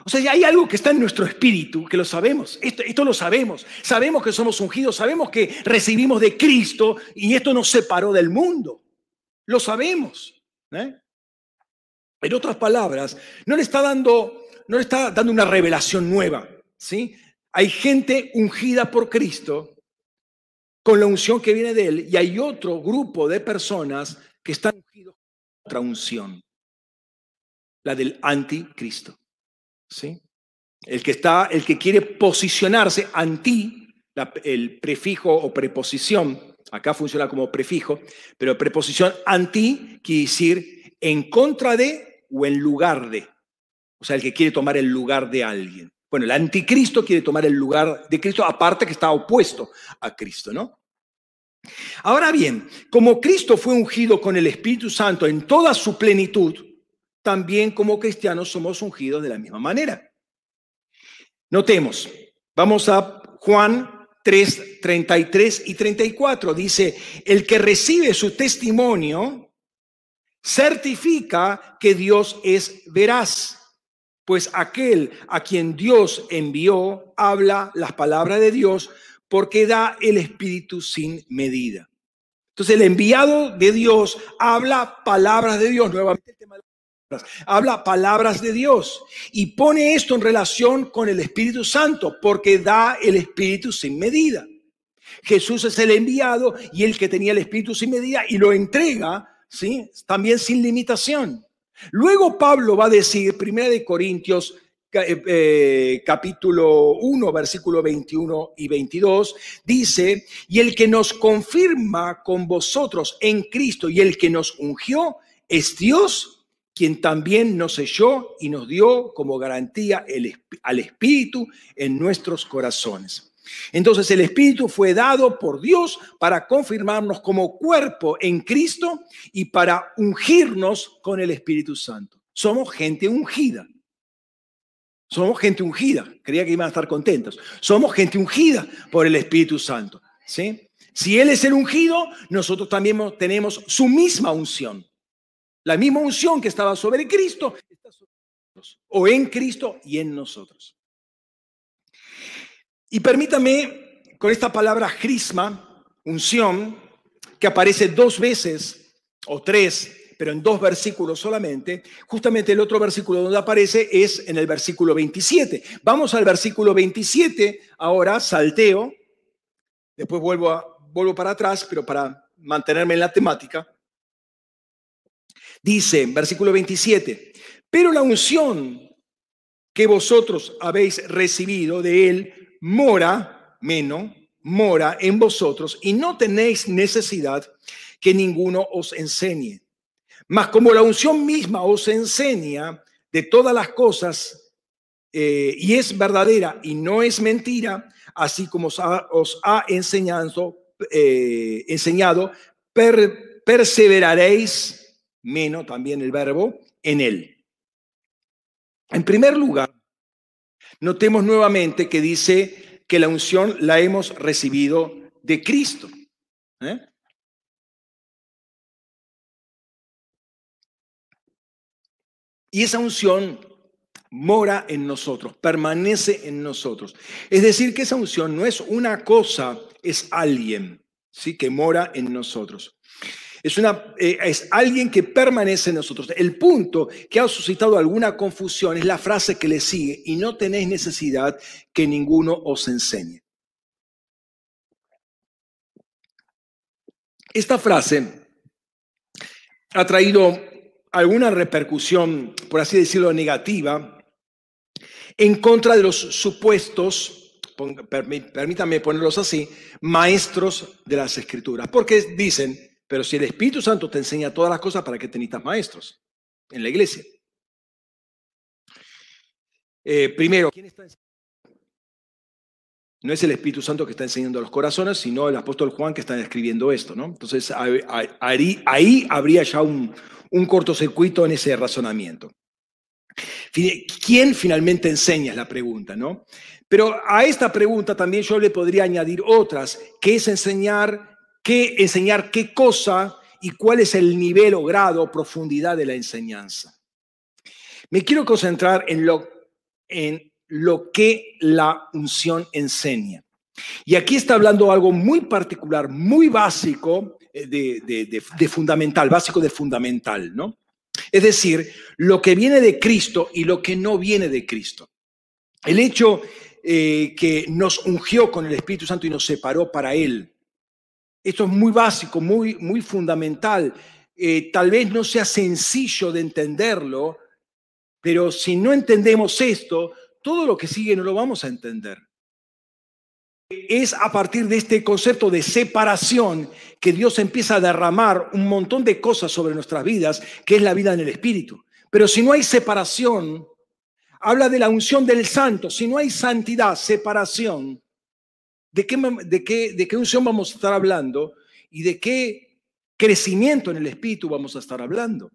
O sea, hay algo que está en nuestro espíritu, que lo sabemos, esto, esto, lo sabemos, sabemos que somos ungidos, sabemos que recibimos de Cristo y esto nos separó del mundo, lo sabemos. ¿eh? En otras palabras, no le está dando, no le está dando una revelación nueva, ¿sí? Hay gente ungida por Cristo con la unción que viene de él y hay otro grupo de personas que están ungidos con otra unción, la del anticristo. ¿Sí? El que está, el que quiere posicionarse anti, el prefijo o preposición, acá funciona como prefijo, pero preposición anti quiere decir en contra de o en lugar de. O sea, el que quiere tomar el lugar de alguien. Bueno, el anticristo quiere tomar el lugar de Cristo, aparte que está opuesto a Cristo, ¿no? Ahora bien, como Cristo fue ungido con el Espíritu Santo en toda su plenitud, también como cristianos somos ungidos de la misma manera. Notemos, vamos a Juan 3, 33 y 34. Dice, el que recibe su testimonio certifica que Dios es veraz, pues aquel a quien Dios envió habla las palabras de Dios porque da el Espíritu sin medida. Entonces el enviado de Dios habla palabras de Dios. Nuevamente habla palabras de Dios y pone esto en relación con el Espíritu Santo, porque da el Espíritu sin medida. Jesús es el enviado y el que tenía el Espíritu sin medida y lo entrega, ¿sí? También sin limitación. Luego Pablo va a decir, Primera de Corintios eh, eh, capítulo 1, versículo 21 y 22, dice, y el que nos confirma con vosotros en Cristo y el que nos ungió es Dios quien también nos selló y nos dio como garantía el, al Espíritu en nuestros corazones. Entonces el Espíritu fue dado por Dios para confirmarnos como cuerpo en Cristo y para ungirnos con el Espíritu Santo. Somos gente ungida. Somos gente ungida. Creía que iban a estar contentos. Somos gente ungida por el Espíritu Santo. ¿sí? Si Él es el ungido, nosotros también tenemos su misma unción. La misma unción que estaba sobre Cristo o en Cristo y en nosotros. Y permítame con esta palabra crisma, unción, que aparece dos veces o tres, pero en dos versículos solamente, justamente el otro versículo donde aparece es en el versículo 27. Vamos al versículo 27, ahora salteo, después vuelvo, a, vuelvo para atrás, pero para mantenerme en la temática. Dice, versículo 27, pero la unción que vosotros habéis recibido de él mora, menos, mora en vosotros y no tenéis necesidad que ninguno os enseñe. Mas como la unción misma os enseña de todas las cosas eh, y es verdadera y no es mentira, así como os ha, enseñado, eh, enseñado perseveraréis, menos también el verbo, en él. En primer lugar, notemos nuevamente que dice que la unción la hemos recibido de Cristo. ¿eh? Y esa unción mora en nosotros, permanece en nosotros. Es decir, que esa unción no es una cosa, es alguien, ¿sí? Que mora en nosotros. Es, una, eh, es alguien que permanece en nosotros. El punto que ha suscitado alguna confusión es la frase que le sigue, y no tenéis necesidad que ninguno os enseñe. Esta frase ha traído alguna repercusión, por así decirlo, negativa en contra de los supuestos, permítanme ponerlos así, maestros de las escrituras. Porque dicen, pero si el Espíritu Santo te enseña todas las cosas, ¿para qué te necesitas maestros en la iglesia? Eh, primero, ¿quién está no es el Espíritu Santo que está enseñando a los corazones, sino el apóstol Juan que está escribiendo esto, ¿no? Entonces ahí, habría ya un, un cortocircuito en ese razonamiento. ¿Quién finalmente enseña? Es la pregunta, ¿no? Pero a esta pregunta también yo le podría añadir otras, que es enseñar qué, enseñar qué cosa y cuál es el nivel o grado o profundidad de la enseñanza. Me quiero concentrar en lo, en lo que la unción enseña. Y aquí está hablando algo muy particular, muy básico eh, de, fundamental, básico de fundamental, ¿no? Es decir, lo que viene de Cristo y lo que no viene de Cristo. El hecho eh, que nos ungió con el Espíritu Santo y nos separó para Él, esto es muy básico, muy, muy fundamental. Eh, tal vez no sea sencillo de entenderlo, pero si no entendemos esto, todo lo que sigue no lo vamos a entender. Es a partir de este concepto de separación que Dios empieza a derramar un montón de cosas sobre nuestras vidas, que es la vida en el Espíritu. Pero si no hay separación, habla de la unción del santo. Si no hay santidad, separación, ¿De qué, de, qué, ¿De qué unción vamos a estar hablando? ¿Y de qué crecimiento en el espíritu vamos a estar hablando?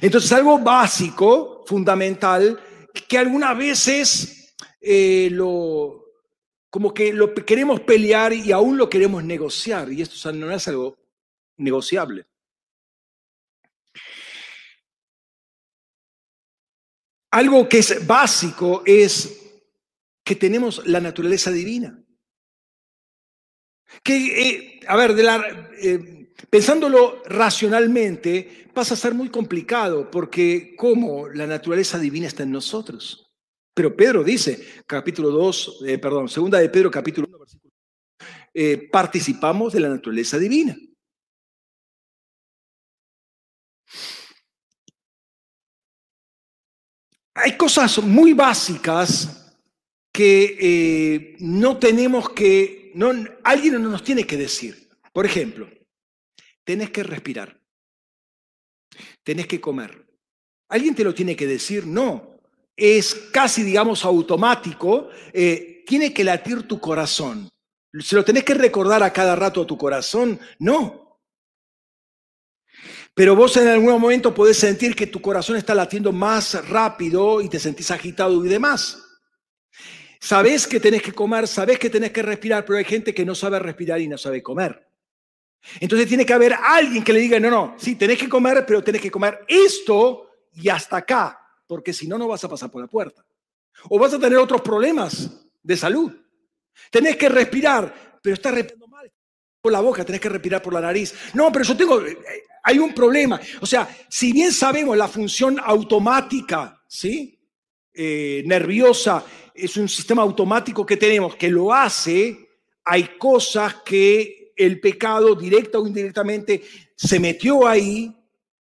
Entonces, algo básico, fundamental, que algunas veces eh, lo, como que lo queremos pelear y aún lo queremos negociar, y esto no es algo negociable. Algo que es básico es que tenemos la naturaleza divina. Que, eh, a ver, eh, pensándolo racionalmente, pasa a ser muy complicado, porque ¿cómo la naturaleza divina está en nosotros? Pero Pedro dice, capítulo 2, eh, perdón, segunda de Pedro, capítulo 1, versículo participamos de la naturaleza divina. Hay cosas muy básicas que eh, no tenemos que, no, alguien no nos tiene que decir. Por ejemplo, tenés que respirar, tenés que comer. ¿Alguien te lo tiene que decir? No. Es casi, digamos, automático. Eh, tiene que latir tu corazón. ¿Se lo tenés que recordar a cada rato a tu corazón? No. Pero vos en algún momento podés sentir que tu corazón está latiendo más rápido y te sentís agitado y demás. Sabes que tenés que comer, sabes que tenés que respirar, pero hay gente que no sabe respirar y no sabe comer. Entonces tiene que haber alguien que le diga, no, no, sí, tenés que comer, pero tenés que comer esto y hasta acá. porque si no, no vas a pasar por la puerta. O vas a tener otros problemas de salud. Tenés que respirar, pero estás respirando mal por la boca, tenés que respirar por la nariz. No, pero yo tengo, eh, hay un problema. O sea, si bien sabemos la función automática, ¿sí? Eh, nerviosa, es un sistema automático que tenemos que lo hace, hay cosas que el pecado, directa o indirectamente, se metió ahí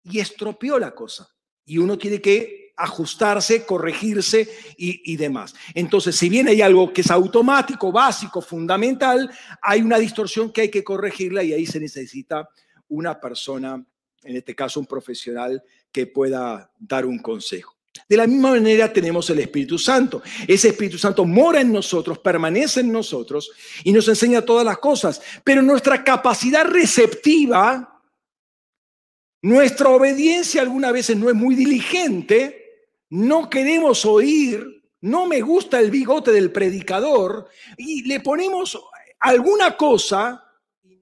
y estropeó la cosa. Y uno tiene que ajustarse, corregirse y, demás. Entonces, si bien hay algo que es automático, básico, fundamental, hay una distorsión que hay que corregirla y ahí se necesita una persona, en este caso un profesional, que pueda dar un consejo. De la misma manera tenemos el Espíritu Santo. Ese Espíritu Santo mora en nosotros, permanece en nosotros y nos enseña todas las cosas. Pero nuestra capacidad receptiva, nuestra obediencia algunas veces no es muy diligente, no queremos oír, no me gusta el bigote del predicador y le ponemos alguna cosa y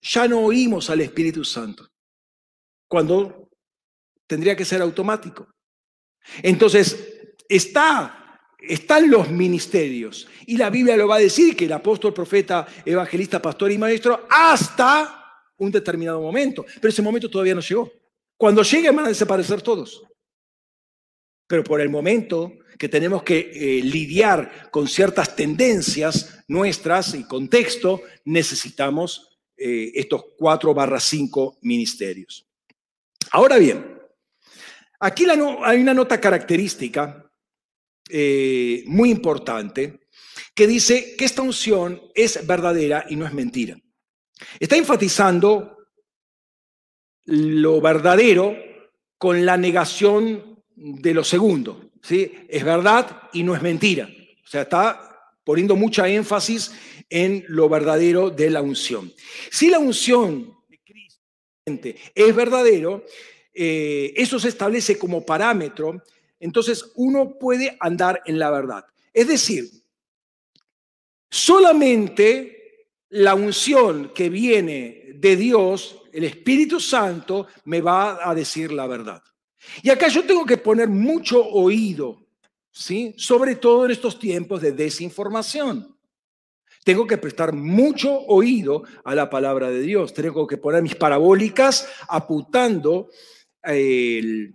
ya no oímos al Espíritu Santo, cuando tendría que ser automático. Entonces, está, están los ministerios y la Biblia lo va a decir que el apóstol, profeta, evangelista, pastor y maestro hasta un determinado momento, pero ese momento todavía no llegó. Cuando llegue van a desaparecer todos. Pero por el momento que tenemos que eh, lidiar con ciertas tendencias nuestras y contexto, necesitamos eh, estos cuatro barra cinco ministerios. Ahora bien, aquí hay una nota característica eh, muy importante que dice que esta unción es verdadera y no es mentira. Está enfatizando lo verdadero con la negación de lo segundo, ¿sí? Es verdad y no es mentira. O sea, está poniendo mucha énfasis en lo verdadero de la unción. Si la unción de Cristo es verdadero, eh, eso se establece como parámetro, entonces uno puede andar en la verdad. Es decir, solamente la unción que viene de Dios, el Espíritu Santo, me va a decir la verdad. Y acá yo tengo que poner mucho oído, ¿sí? Sobre todo en estos tiempos de desinformación. Tengo que prestar mucho oído a la palabra de Dios. Tengo que poner mis parabólicas apuntando al,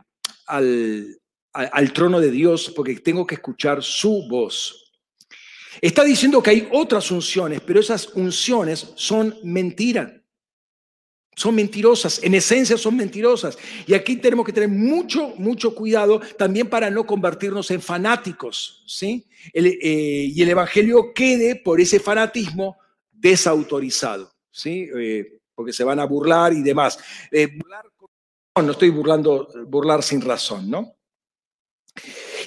al trono de Dios porque tengo que escuchar su voz. Está diciendo que hay otras unciones, pero esas unciones son mentiras son mentirosas, en esencia son mentirosas. Y aquí tenemos que tener mucho, mucho cuidado también para no convertirnos en fanáticos, ¿sí? Eh, y el Evangelio quede por ese fanatismo desautorizado, ¿sí? Eh, porque se van a burlar y demás. Eh, no estoy burlando, burlar sin razón, ¿no?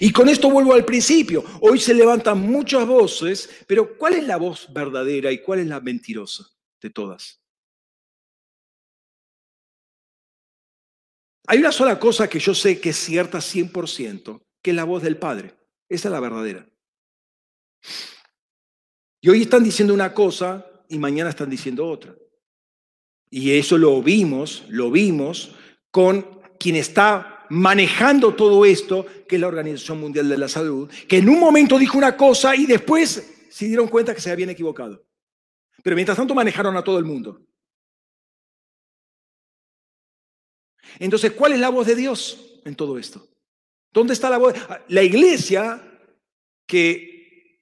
Y con esto vuelvo al principio. Hoy se levantan muchas voces, pero ¿cuál es la voz verdadera y cuál es la mentirosa de todas? Hay una sola cosa que yo sé que es cierta 100%, que es la voz del Padre. Esa es la verdadera. Y hoy están diciendo una cosa y mañana están diciendo otra. Y eso lo vimos, lo vimos con quien está manejando todo esto, que es la Organización Mundial de la Salud, que en un momento dijo una cosa y después se dieron cuenta que se habían equivocado. Pero mientras tanto manejaron a todo el mundo. Entonces, ¿cuál es la voz de Dios en todo esto? ¿Dónde está la voz? La iglesia, que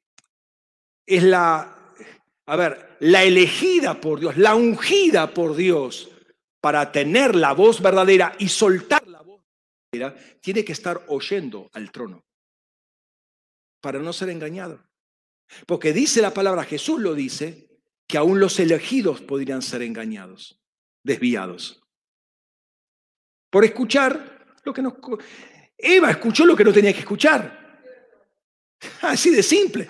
es la, a ver, la elegida por Dios, la ungida por Dios para tener la voz verdadera y soltar la voz verdadera, tiene que estar oyendo al trono para no ser engañado. Porque dice la palabra, Jesús lo dice, que aún los elegidos podrían ser engañados, desviados por escuchar lo que nos... Eva escuchó lo que no tenía que escuchar. Así de simple.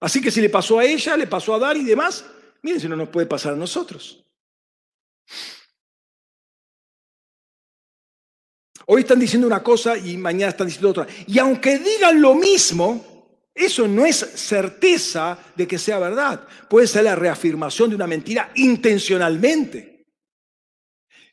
Así que si le pasó a ella, le pasó a Dar y demás, miren si no nos puede pasar a nosotros. Hoy están diciendo una cosa y mañana están diciendo otra. Y aunque digan lo mismo, eso no es certeza de que sea verdad. Puede ser la reafirmación de una mentira intencionalmente.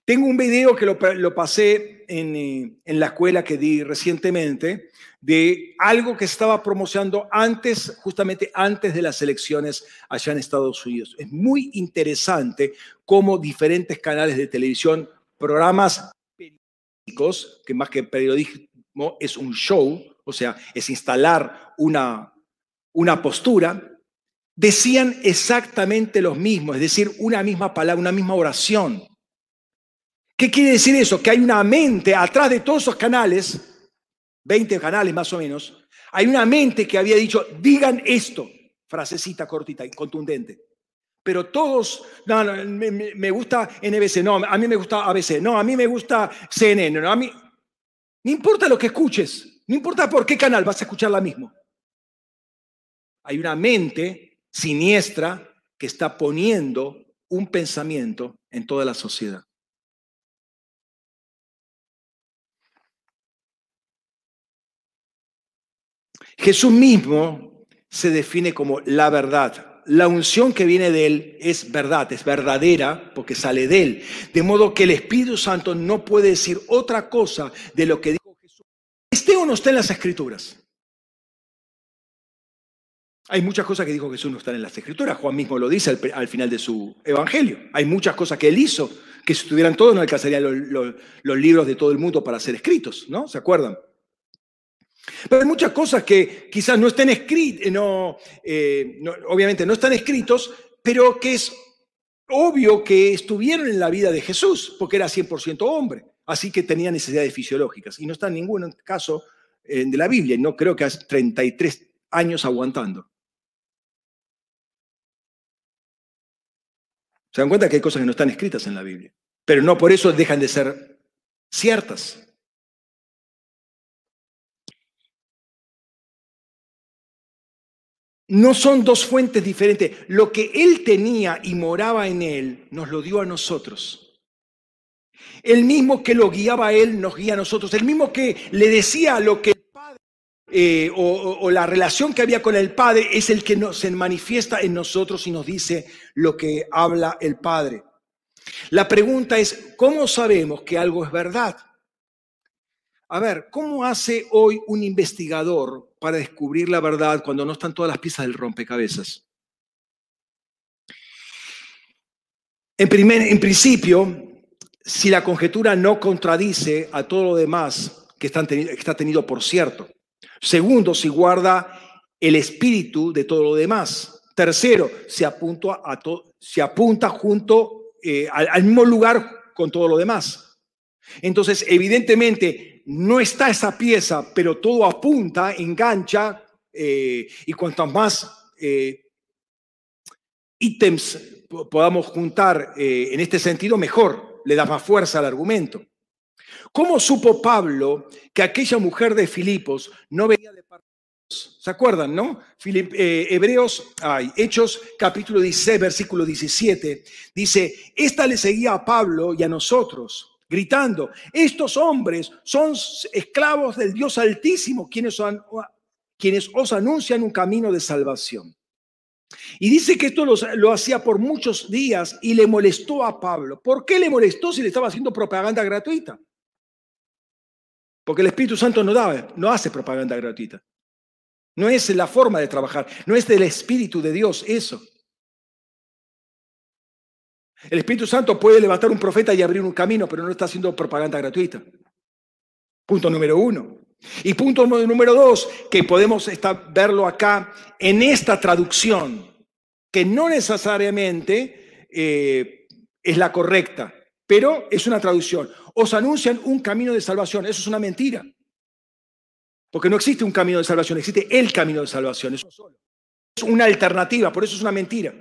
Tengo un video que lo, pasé en, eh, en, la escuela que di recientemente de algo que estaba promocionando antes, justamente antes de las elecciones allá en Estados Unidos. Es muy interesante cómo diferentes canales de televisión, programas periodísticos, que más que periodismo es un show, o sea, es instalar una, una postura, decían exactamente lo mismo, es decir, una misma palabra, una misma oración. ¿Qué quiere decir eso? Que hay una mente atrás de todos esos canales, 20 canales más o menos, hay una mente que había dicho, digan esto, frasecita cortita y contundente. Pero todos, no, no me, gusta NBC, no, a mí me gusta ABC, no, a mí me gusta CNN, no, a mí, no importa lo que escuches, no importa por qué canal vas a escuchar la misma. Hay una mente siniestra que está poniendo un pensamiento en toda la sociedad. Jesús mismo se define como la verdad. La unción que viene de Él es verdad, es verdadera porque sale de Él. De modo que el Espíritu Santo no puede decir otra cosa de lo que dijo Jesús. Esté o no esté en las Escrituras. Hay muchas cosas que dijo Jesús no están en las Escrituras. Juan mismo lo dice al, final de su Evangelio. Hay muchas cosas que Él hizo que si estuvieran todos no alcanzarían los libros de todo el mundo para ser escritos, ¿no? ¿Se acuerdan? Pero hay muchas cosas que quizás no estén escritas, eh, eh, no, obviamente no están escritos, pero que es obvio que estuvieron en la vida de Jesús, porque era 100% hombre, así que tenía necesidades fisiológicas. Y no está en ningún caso eh, de la Biblia, y no creo que hace 33 años aguantando. Se dan cuenta que hay cosas que no están escritas en la Biblia, pero no por eso dejan de ser ciertas. No son dos fuentes diferentes. Lo que Él tenía y moraba en Él nos lo dio a nosotros. El mismo que lo guiaba a Él nos guía a nosotros. El mismo que le decía lo que el Padre eh, o, la relación que había con el Padre es el que nos, se manifiesta en nosotros y nos dice lo que habla el Padre. La pregunta es, ¿cómo sabemos que algo es verdad? A ver, ¿cómo hace hoy un investigador para descubrir la verdad cuando no están todas las piezas del rompecabezas? En, primer, en principio, si la conjetura no contradice a todo lo demás que, está tenido por cierto. Segundo, si guarda el espíritu de todo lo demás. Tercero, se apunta, a se apunta junto eh, al mismo lugar con todo lo demás. Entonces, evidentemente, no está esa pieza, pero todo apunta, engancha, eh, y cuantos más eh, ítems podamos juntar eh, en este sentido, mejor, le da más fuerza al argumento. ¿Cómo supo Pablo que aquella mujer de Filipos no venía de parte ¿Se acuerdan, no? Hebreos, ay, Hechos capítulo 16, versículo 17, dice, esta le seguía a Pablo y a nosotros gritando, estos hombres son esclavos del Dios Altísimo, quienes, os anuncian un camino de salvación. Y dice que esto lo, hacía por muchos días y le molestó a Pablo. ¿Por qué le molestó si le estaba haciendo propaganda gratuita? Porque el Espíritu Santo no, da, no hace propaganda gratuita. No es la forma de trabajar, no es del Espíritu de Dios eso. El Espíritu Santo puede levantar un profeta y abrir un camino, pero no está haciendo propaganda gratuita. Punto número uno. Y punto número dos, que podemos verlo acá en esta traducción, que no necesariamente eh, es la correcta, pero es una traducción. Os anuncian un camino de salvación. Eso es una mentira. Porque no existe un camino de salvación, existe el camino de salvación. Es una alternativa, por eso es una mentira.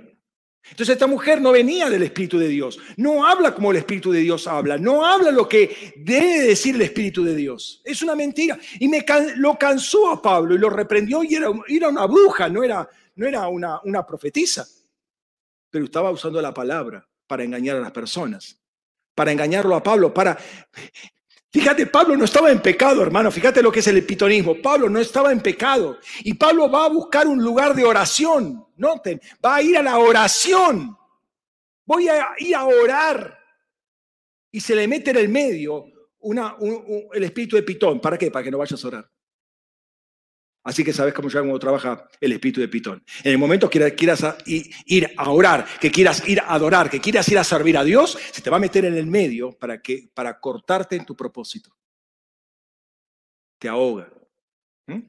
Entonces esta mujer no venía del Espíritu de Dios, no habla como el Espíritu de Dios habla, no habla lo que debe decir el Espíritu de Dios. Es una mentira. Y me lo cansó a Pablo y lo reprendió y era, una bruja, no era, no era una, una profetisa. Pero estaba usando la palabra para engañar a las personas, para engañarlo a Pablo, para Fíjate, Pablo no estaba en pecado, hermano. Fíjate lo que es el epitonismo. Pablo no estaba en pecado. Y Pablo va a buscar un lugar de oración. Noten, va a ir a la oración. Voy a ir a orar. y se le mete en el medio una, el espíritu de Pitón. ¿Para qué? Para que no vayas a orar. Así que sabes cómo, cómo trabaja el espíritu de Pitón. En el momento que quieras ir a orar, que quieras ir a adorar, que quieras ir a servir a Dios, se te va a meter en el medio para, que, para cortarte en tu propósito. Te ahoga. ¿Mm?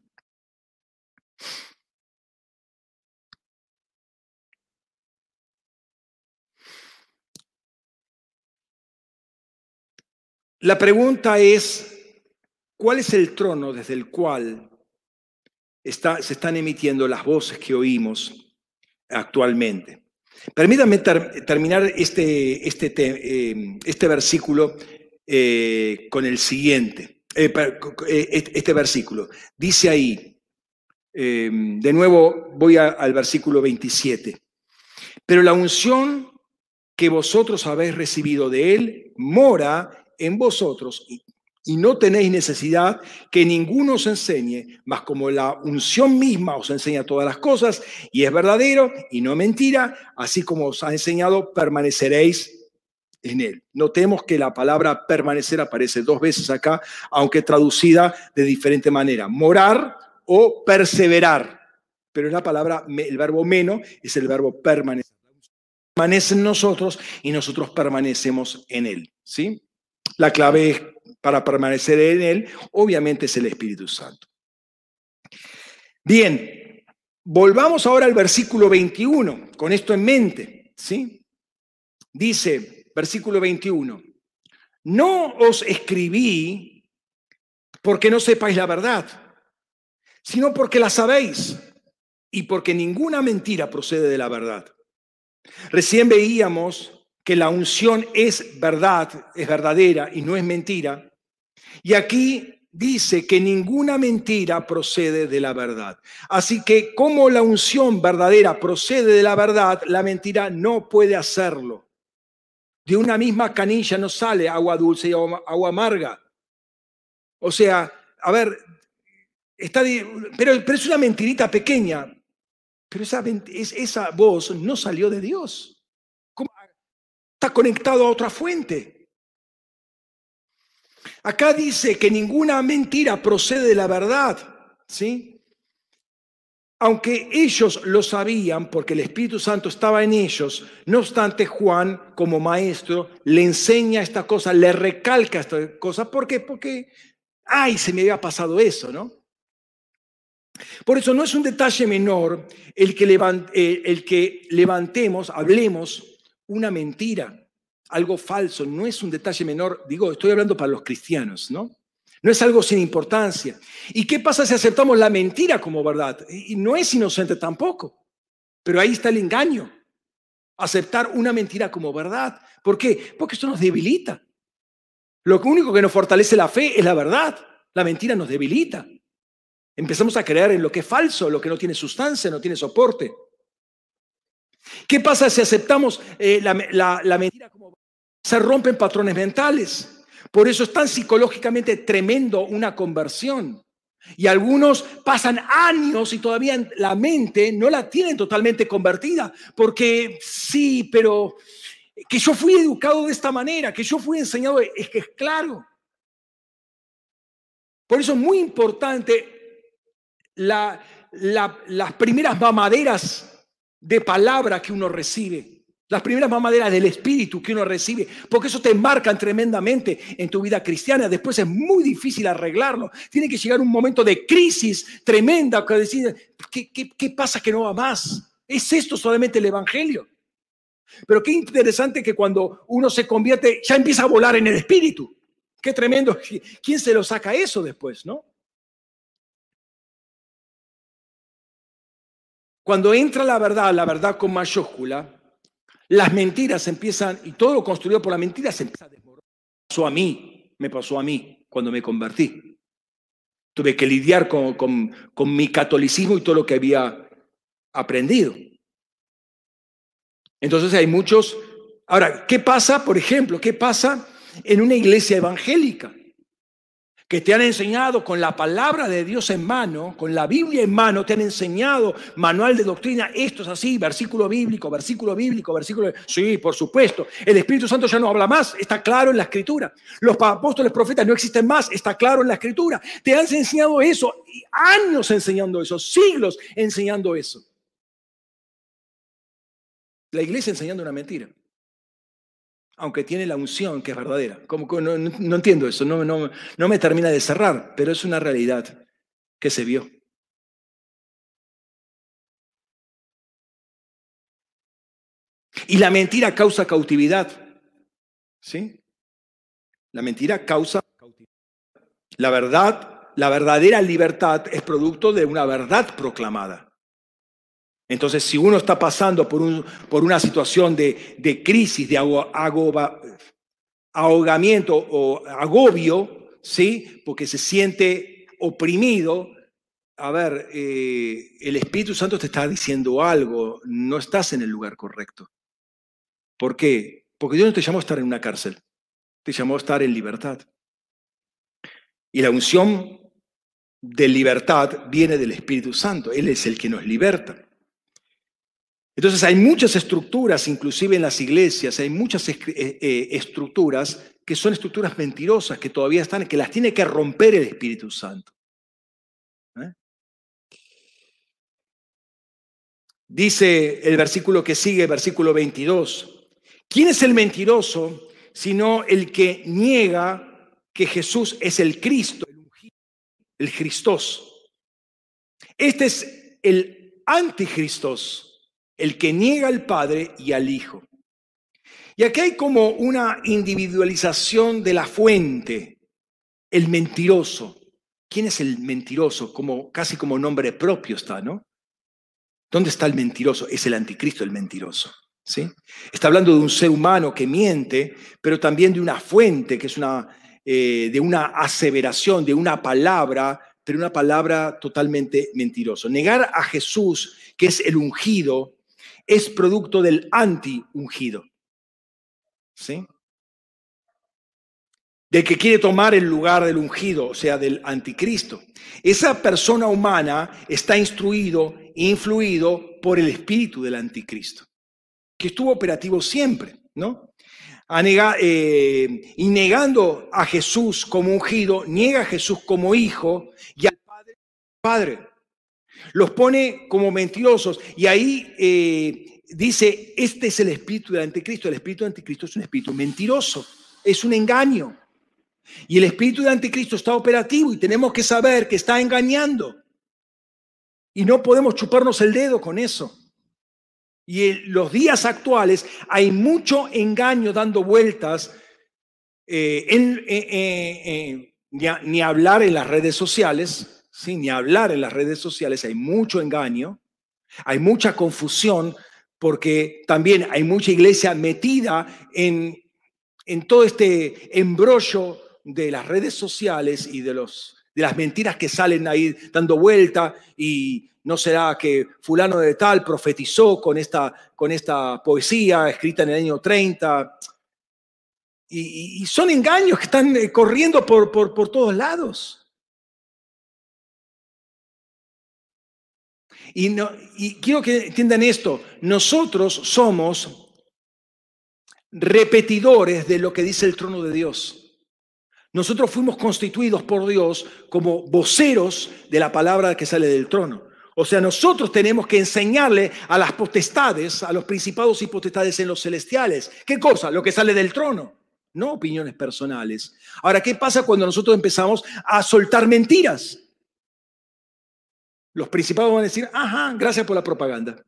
La pregunta es, ¿cuál es el trono desde el cual se están emitiendo las voces que oímos actualmente? Permítanme terminar este, este, eh, este versículo eh, con el siguiente. Eh, este versículo. Dice ahí, de nuevo voy al versículo 27. Pero la unción que vosotros habéis recibido de él mora en vosotros no tenéis necesidad que ninguno os enseñe, mas como la unción misma os enseña todas las cosas y es verdadero y no mentira, así como os ha enseñado, permaneceréis en él. Notemos que la palabra permanecer aparece dos veces acá, aunque traducida de diferente manera. Morar o perseverar. Pero es la palabra, el verbo menos es el verbo permanecer. Permanece en nosotros y nosotros permanecemos en él. ¿Sí? La clave para permanecer en Él, obviamente, es el Espíritu Santo. Bien, volvamos ahora al versículo 21, con esto en mente, ¿sí? Dice, versículo 21, no os escribí porque no sepáis la verdad, sino porque la sabéis y porque ninguna mentira procede de la verdad. Recién veíamos que la unción es verdad, es verdadera y no es mentira. Y aquí dice que ninguna mentira procede de la verdad. Así que como la unción verdadera procede de la verdad, la mentira no puede hacerlo. De una misma canilla no sale agua dulce y agua amarga. O sea, a ver, está, pero, pero es una mentirita pequeña. Pero esa, esa voz no salió de Dios está conectado a otra fuente. Acá dice que ninguna mentira procede de la verdad, ¿sí? Aunque ellos lo sabían porque el Espíritu Santo estaba en ellos, no obstante Juan como maestro le enseña esta cosa, le recalca esta cosa, ¿por qué? Porque, ay, se me había pasado eso, ¿no? Por eso no es un detalle menor el que, eh, el que levantemos, hablemos una mentira, algo falso, no es un detalle menor, digo, estoy hablando para los cristianos, ¿no? No es algo sin importancia. ¿Y qué pasa si aceptamos la mentira como verdad? Y no es inocente tampoco, pero ahí está el engaño. Aceptar una mentira como verdad. ¿Por qué? Porque esto nos debilita. Lo único que nos fortalece la fe es la verdad. La mentira nos debilita. Empezamos a creer en lo que es falso, lo que no tiene sustancia, no tiene soporte. ¿Qué pasa si aceptamos eh, la, mentira como se rompen patrones mentales? Por eso es tan psicológicamente tremendo una conversión. Y algunos pasan años y todavía la mente no la tienen totalmente convertida, porque sí, pero que yo fui educado de esta manera, que yo fui enseñado, es que es claro. Por eso es muy importante las primeras mamaderas de palabra que uno recibe, las primeras mamaderas del espíritu que uno recibe, porque eso te marcan tremendamente en tu vida cristiana. Después es muy difícil arreglarlo. Tiene que llegar un momento de crisis tremenda que decir, ¿qué, qué, pasa que no va más? ¿Es esto solamente el Evangelio? Pero qué interesante que cuando uno se convierte, ya empieza a volar en el espíritu. Qué tremendo. ¿Quién se lo saca eso después, no? Cuando entra la verdad, la verdad con mayúscula, las mentiras empiezan, y todo lo construido por la mentira se empieza a desmoronar. Pasó a mí, me pasó a mí cuando me convertí. Tuve que lidiar con, con mi catolicismo y todo lo que había aprendido. Entonces hay muchos... Ahora, ¿qué pasa, por ejemplo, qué pasa en una iglesia evangélica? Que te han enseñado con la palabra de Dios en mano, con la Biblia en mano, te han enseñado manual de doctrina, esto es así, versículo bíblico, versículo bíblico, versículo... Sí, por supuesto. El Espíritu Santo ya no habla más, está claro en la Escritura. Los apóstoles profetas no existen más, está claro en la Escritura. Te han enseñado eso, años enseñando eso, siglos enseñando eso. La iglesia enseñando una mentira aunque tiene la unción que es verdadera. Como, no, entiendo eso, no, no, no me termina de cerrar, pero es una realidad que se vio. Y la mentira causa cautividad. ¿Sí? La mentira causa cautividad. La verdad, la verdadera libertad es producto de una verdad proclamada. Entonces, si uno está pasando por, un, por una situación de, crisis, de ahogamiento o agobio, ¿sí? Porque se siente oprimido, a ver, eh, el Espíritu Santo te está diciendo algo, no estás en el lugar correcto. ¿Por qué? Porque Dios no te llamó a estar en una cárcel, te llamó a estar en libertad. Y la unción de libertad viene del Espíritu Santo, Él es el que nos liberta. Entonces hay muchas estructuras, inclusive en las iglesias, hay muchas eh, eh, estructuras que son estructuras mentirosas, que todavía están, que las tiene que romper el Espíritu Santo. ¿eh? Dice el versículo que sigue, versículo 22, ¿quién es el mentiroso sino el que niega que Jesús es el Cristo, el Cristos? Este es el anticristos el que niega al Padre y al Hijo. Y aquí hay como una individualización de la fuente, el mentiroso. ¿Quién es el mentiroso? Como, casi como nombre propio está, ¿no? ¿Dónde está el mentiroso? Es el anticristo el mentiroso. ¿sí? Está hablando de un ser humano que miente, pero también de una fuente, que es una, eh, de una aseveración, de una palabra, pero una palabra totalmente mentiroso. Negar a Jesús, que es el ungido, es producto del anti-ungido. ¿Sí? Del que quiere tomar el lugar del ungido, o sea, del anticristo. Esa persona humana está instruido, influido por el espíritu del anticristo, que estuvo operativo siempre, ¿no? Eh, y negando a Jesús como ungido, niega a Jesús como hijo y al Padre. padre. Los pone como mentirosos y ahí eh, dice, este es el espíritu del anticristo. El espíritu del anticristo es un espíritu mentiroso, es un engaño. Y el espíritu del anticristo está operativo y tenemos que saber que está engañando. Y no podemos chuparnos el dedo con eso. Y en los días actuales hay mucho engaño dando vueltas, eh, en, ni hablar en las redes sociales, sin ni hablar en las redes sociales, hay mucho engaño, hay mucha confusión, porque también hay mucha iglesia metida en, en todo este embrollo de las redes sociales y de, los, de las mentiras que salen ahí dando vuelta y no será que fulano de tal profetizó con esta, con esta poesía escrita en el año 30. Y, son engaños que están eh, corriendo por, por, por todos lados. Y, quiero que entiendan esto, nosotros somos repetidores de lo que dice el trono de Dios. Nosotros fuimos constituidos por Dios como voceros de la palabra que sale del trono. O sea, nosotros tenemos que enseñarle a las potestades, a los principados y potestades en los celestiales. ¿Qué cosa? Lo que sale del trono, no opiniones personales. Ahora, ¿qué pasa cuando nosotros empezamos a soltar mentiras? Los principados van a decir, ajá, gracias por la propaganda.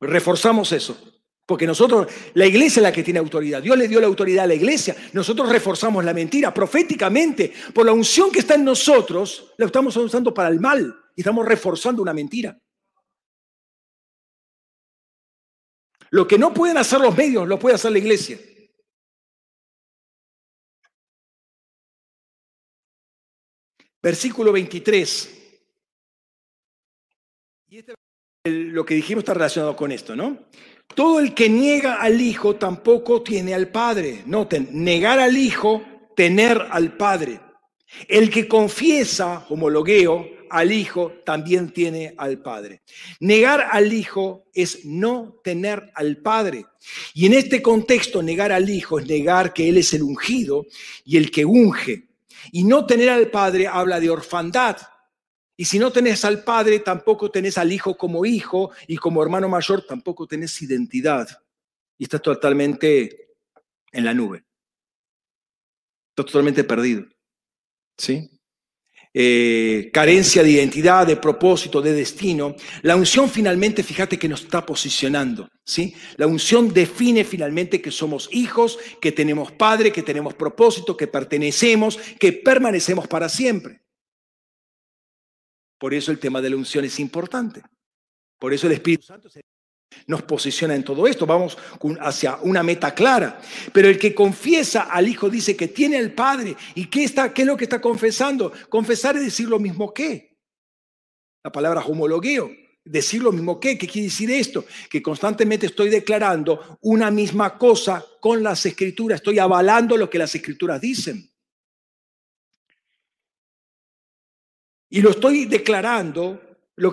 Reforzamos eso. Porque nosotros, la iglesia es la que tiene autoridad. Dios le dio la autoridad a la iglesia. Nosotros reforzamos la mentira proféticamente. Por la unción que está en nosotros, la estamos usando para el mal. Y estamos reforzando una mentira. Lo que no pueden hacer los medios, lo puede hacer la iglesia. Versículo 23. Y este, lo que dijimos está relacionado con esto, ¿no? Todo el que niega al Hijo tampoco tiene al Padre. Noten, negar al Hijo, tener al Padre. El que confiesa, homologueo, al Hijo también tiene al Padre. Negar al Hijo es no tener al Padre. Y en este contexto, negar al Hijo es negar que Él es el ungido y el que unge. Y no tener al Padre habla de orfandad. Y si no tenés al Padre, tampoco tenés al Hijo como hijo y como hermano mayor tampoco tenés identidad. Y estás totalmente en la nube. Estás totalmente perdido. ¿Sí? Eh, carencia de identidad, de propósito, de destino. La unción finalmente, fíjate que nos está posicionando, ¿sí? La unción define finalmente que somos hijos, que tenemos padre, que tenemos propósito, que pertenecemos, que permanecemos para siempre. Por eso el tema de la unción es importante. Por eso el Espíritu Santo nos posiciona en todo esto, vamos hacia una meta clara. Pero el que confiesa al Hijo dice que tiene al Padre. ¿Y qué, está, qué es lo que está confesando? Confesar es decir lo mismo que. La palabra homologueo, decir lo mismo que. ¿Qué quiere decir esto? Que constantemente estoy declarando una misma cosa con las escrituras, estoy avalando lo que las escrituras dicen. Y lo estoy declarando,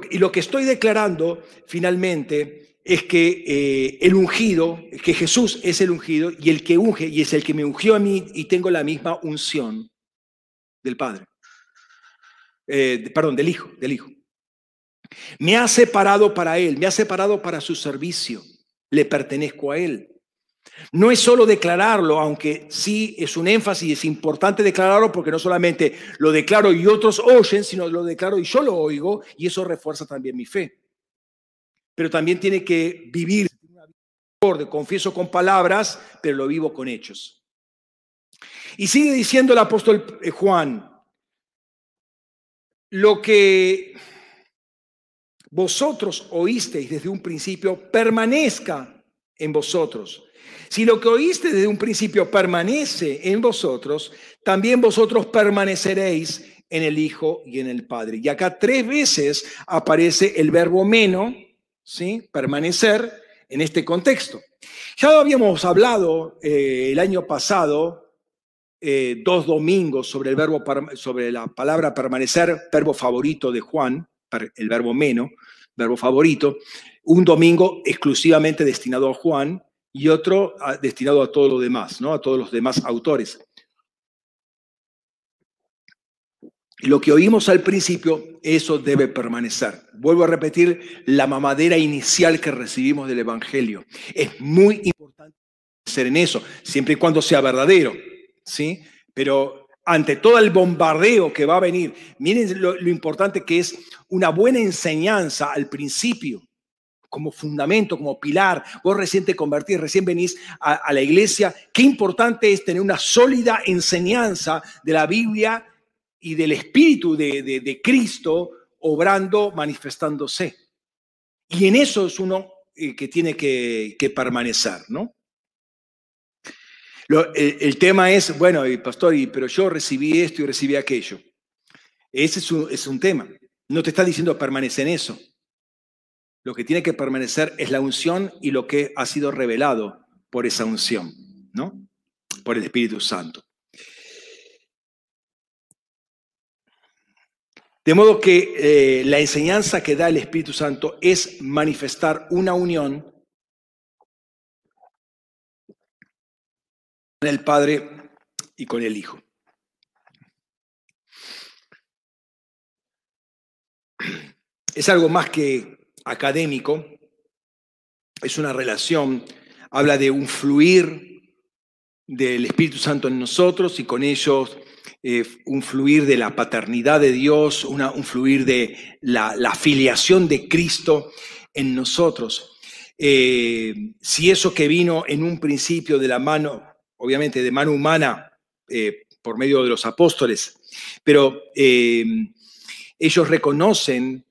y lo que estoy declarando finalmente es que eh, el ungido, que Jesús es el ungido y el que unge, y es el que me ungió a mí y tengo la misma unción del Padre. Eh, perdón, del Hijo, del Hijo. Me ha separado para Él, me ha separado para su servicio, le pertenezco a Él. No es solo declararlo, aunque sí es un énfasis, es importante declararlo porque no solamente lo declaro y otros oyen, sino lo declaro y yo lo oigo y eso refuerza también mi fe pero también tiene que vivir confieso con palabras, pero lo vivo con hechos. Y sigue diciendo el apóstol eh, Juan, lo que vosotros oísteis desde un principio permanezca en vosotros. Si lo que oíste desde un principio permanece en vosotros, también vosotros permaneceréis en el Hijo y en el Padre. Y acá tres veces aparece el verbo meno, ¿sí? permanecer en este contexto. Ya habíamos hablado eh, el año pasado, eh, dos domingos, sobre, el verbo, sobre la palabra permanecer, verbo favorito de Juan, el verbo meno, verbo favorito, un domingo exclusivamente destinado a Juan y otro ah, destinado a todo lo demás, ¿no? a todos los demás autores. Lo que oímos al principio, eso debe permanecer. Vuelvo a repetir la mamadera inicial que recibimos del Evangelio. Es muy importante ser en eso, siempre y cuando sea verdadero, ¿sí? Pero ante todo el bombardeo que va a venir, miren lo, importante que es una buena enseñanza al principio, como fundamento, como pilar. Vos recién te convertís, recién venís a, la iglesia. Qué importante es tener una sólida enseñanza de la Biblia y del Espíritu de, Cristo obrando, manifestándose. Y en eso es uno eh, que tiene que, permanecer, ¿no? el, tema es, bueno, pastor, pero yo recibí esto y recibí aquello. Ese es un, es un tema. No te está diciendo permanece en eso. Lo que tiene que permanecer es la unción y lo que ha sido revelado por esa unción, ¿no? Por el Espíritu Santo. De modo que eh, la enseñanza que da el Espíritu Santo es manifestar una unión con el Padre y con el Hijo. Es algo más que académico, es una relación, habla de un fluir del Espíritu Santo en nosotros y con ellos eh, un fluir de la paternidad de Dios, un fluir de la, filiación de Cristo en nosotros. Eh, si eso que vino en un principio de la mano, obviamente de mano humana, eh, por medio de los apóstoles, pero ellos reconocen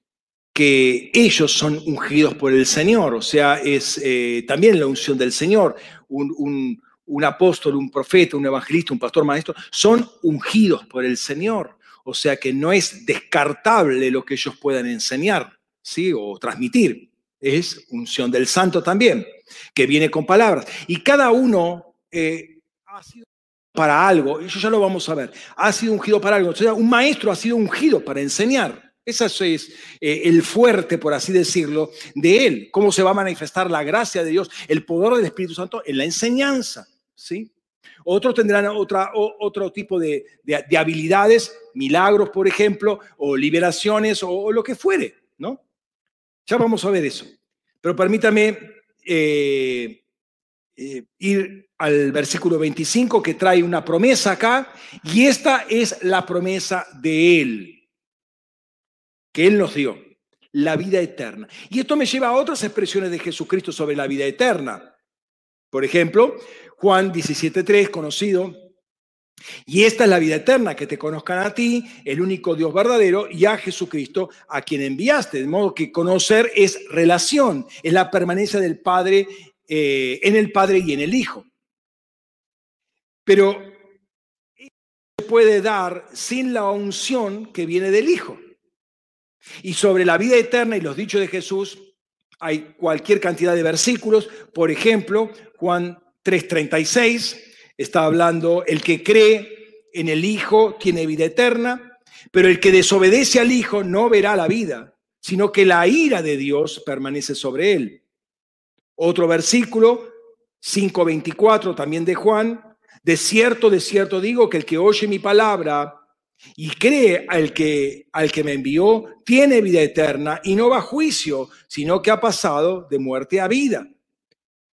que ellos son ungidos por el Señor, o sea, es también la unción del Señor, un, un apóstol, un profeta, un evangelista, un pastor maestro, son ungidos por el Señor. O sea que no es descartable lo que ellos puedan enseñar, ¿sí? O transmitir. Es unción del santo también, que viene con palabras. Y cada uno eh, ha sido para algo, eso ya lo vamos a ver, ha sido ungido para algo. O sea, un maestro ha sido ungido para enseñar. Ese es eh, el fuerte, por así decirlo, de él. Cómo se va a manifestar la gracia de Dios, el poder del Espíritu Santo en la enseñanza. ¿sí? Otros tendrán otra, otro tipo de, habilidades, milagros, por ejemplo, o liberaciones, o, lo que fuere, ¿no? Ya vamos a ver eso. Pero permítame eh, eh, ir al versículo 25 que trae una promesa acá, y esta es la promesa de Él, que Él nos dio, la vida eterna. Y esto me lleva a otras expresiones de Jesucristo sobre la vida eterna. Por ejemplo, Juan 17.3, conocido, y esta es la vida eterna, que te conozcan a ti, el único Dios verdadero, y a Jesucristo, a quien enviaste. De modo que conocer es relación, es la permanencia del Padre eh, en el Padre y en el Hijo. Pero se puede dar sin la unción que viene del Hijo. Y sobre la vida eterna y los dichos de Jesús hay cualquier cantidad de versículos. Por ejemplo, Juan 3:36 está hablando, el que cree en el Hijo tiene vida eterna, pero el que desobedece al Hijo no verá la vida, sino que la ira de Dios permanece sobre él. Otro versículo, 5:24 también de Juan, de cierto, de cierto digo que el que oye mi palabra y cree al que, al que me envió, tiene vida eterna y no va a juicio, sino que ha pasado de muerte a vida.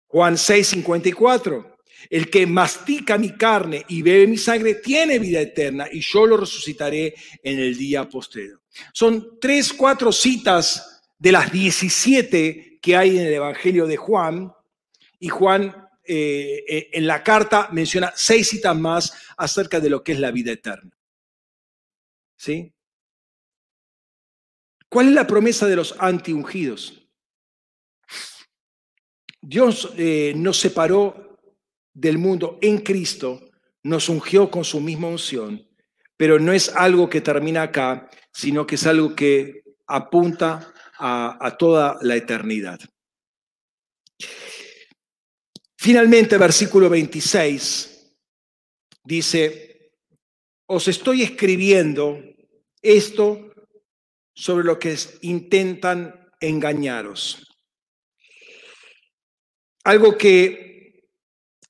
Juan 6, 54. El que mastica mi carne y bebe mi sangre tiene vida eterna y yo lo resucitaré en el día postrero. Son tres, cuatro citas de las 17 que hay en el Evangelio de Juan y Juan eh, eh, en la carta menciona seis citas más acerca de lo que es la vida eterna. ¿Sí? ¿Cuál es la promesa de los antiungidos? Dios eh, nos separó del mundo en Cristo, nos ungió con su misma unción, pero no es algo que termina acá, sino que es algo que apunta a, toda la eternidad. Finalmente, versículo 26 dice, os estoy escribiendo esto sobre lo que intentan engañaros algo que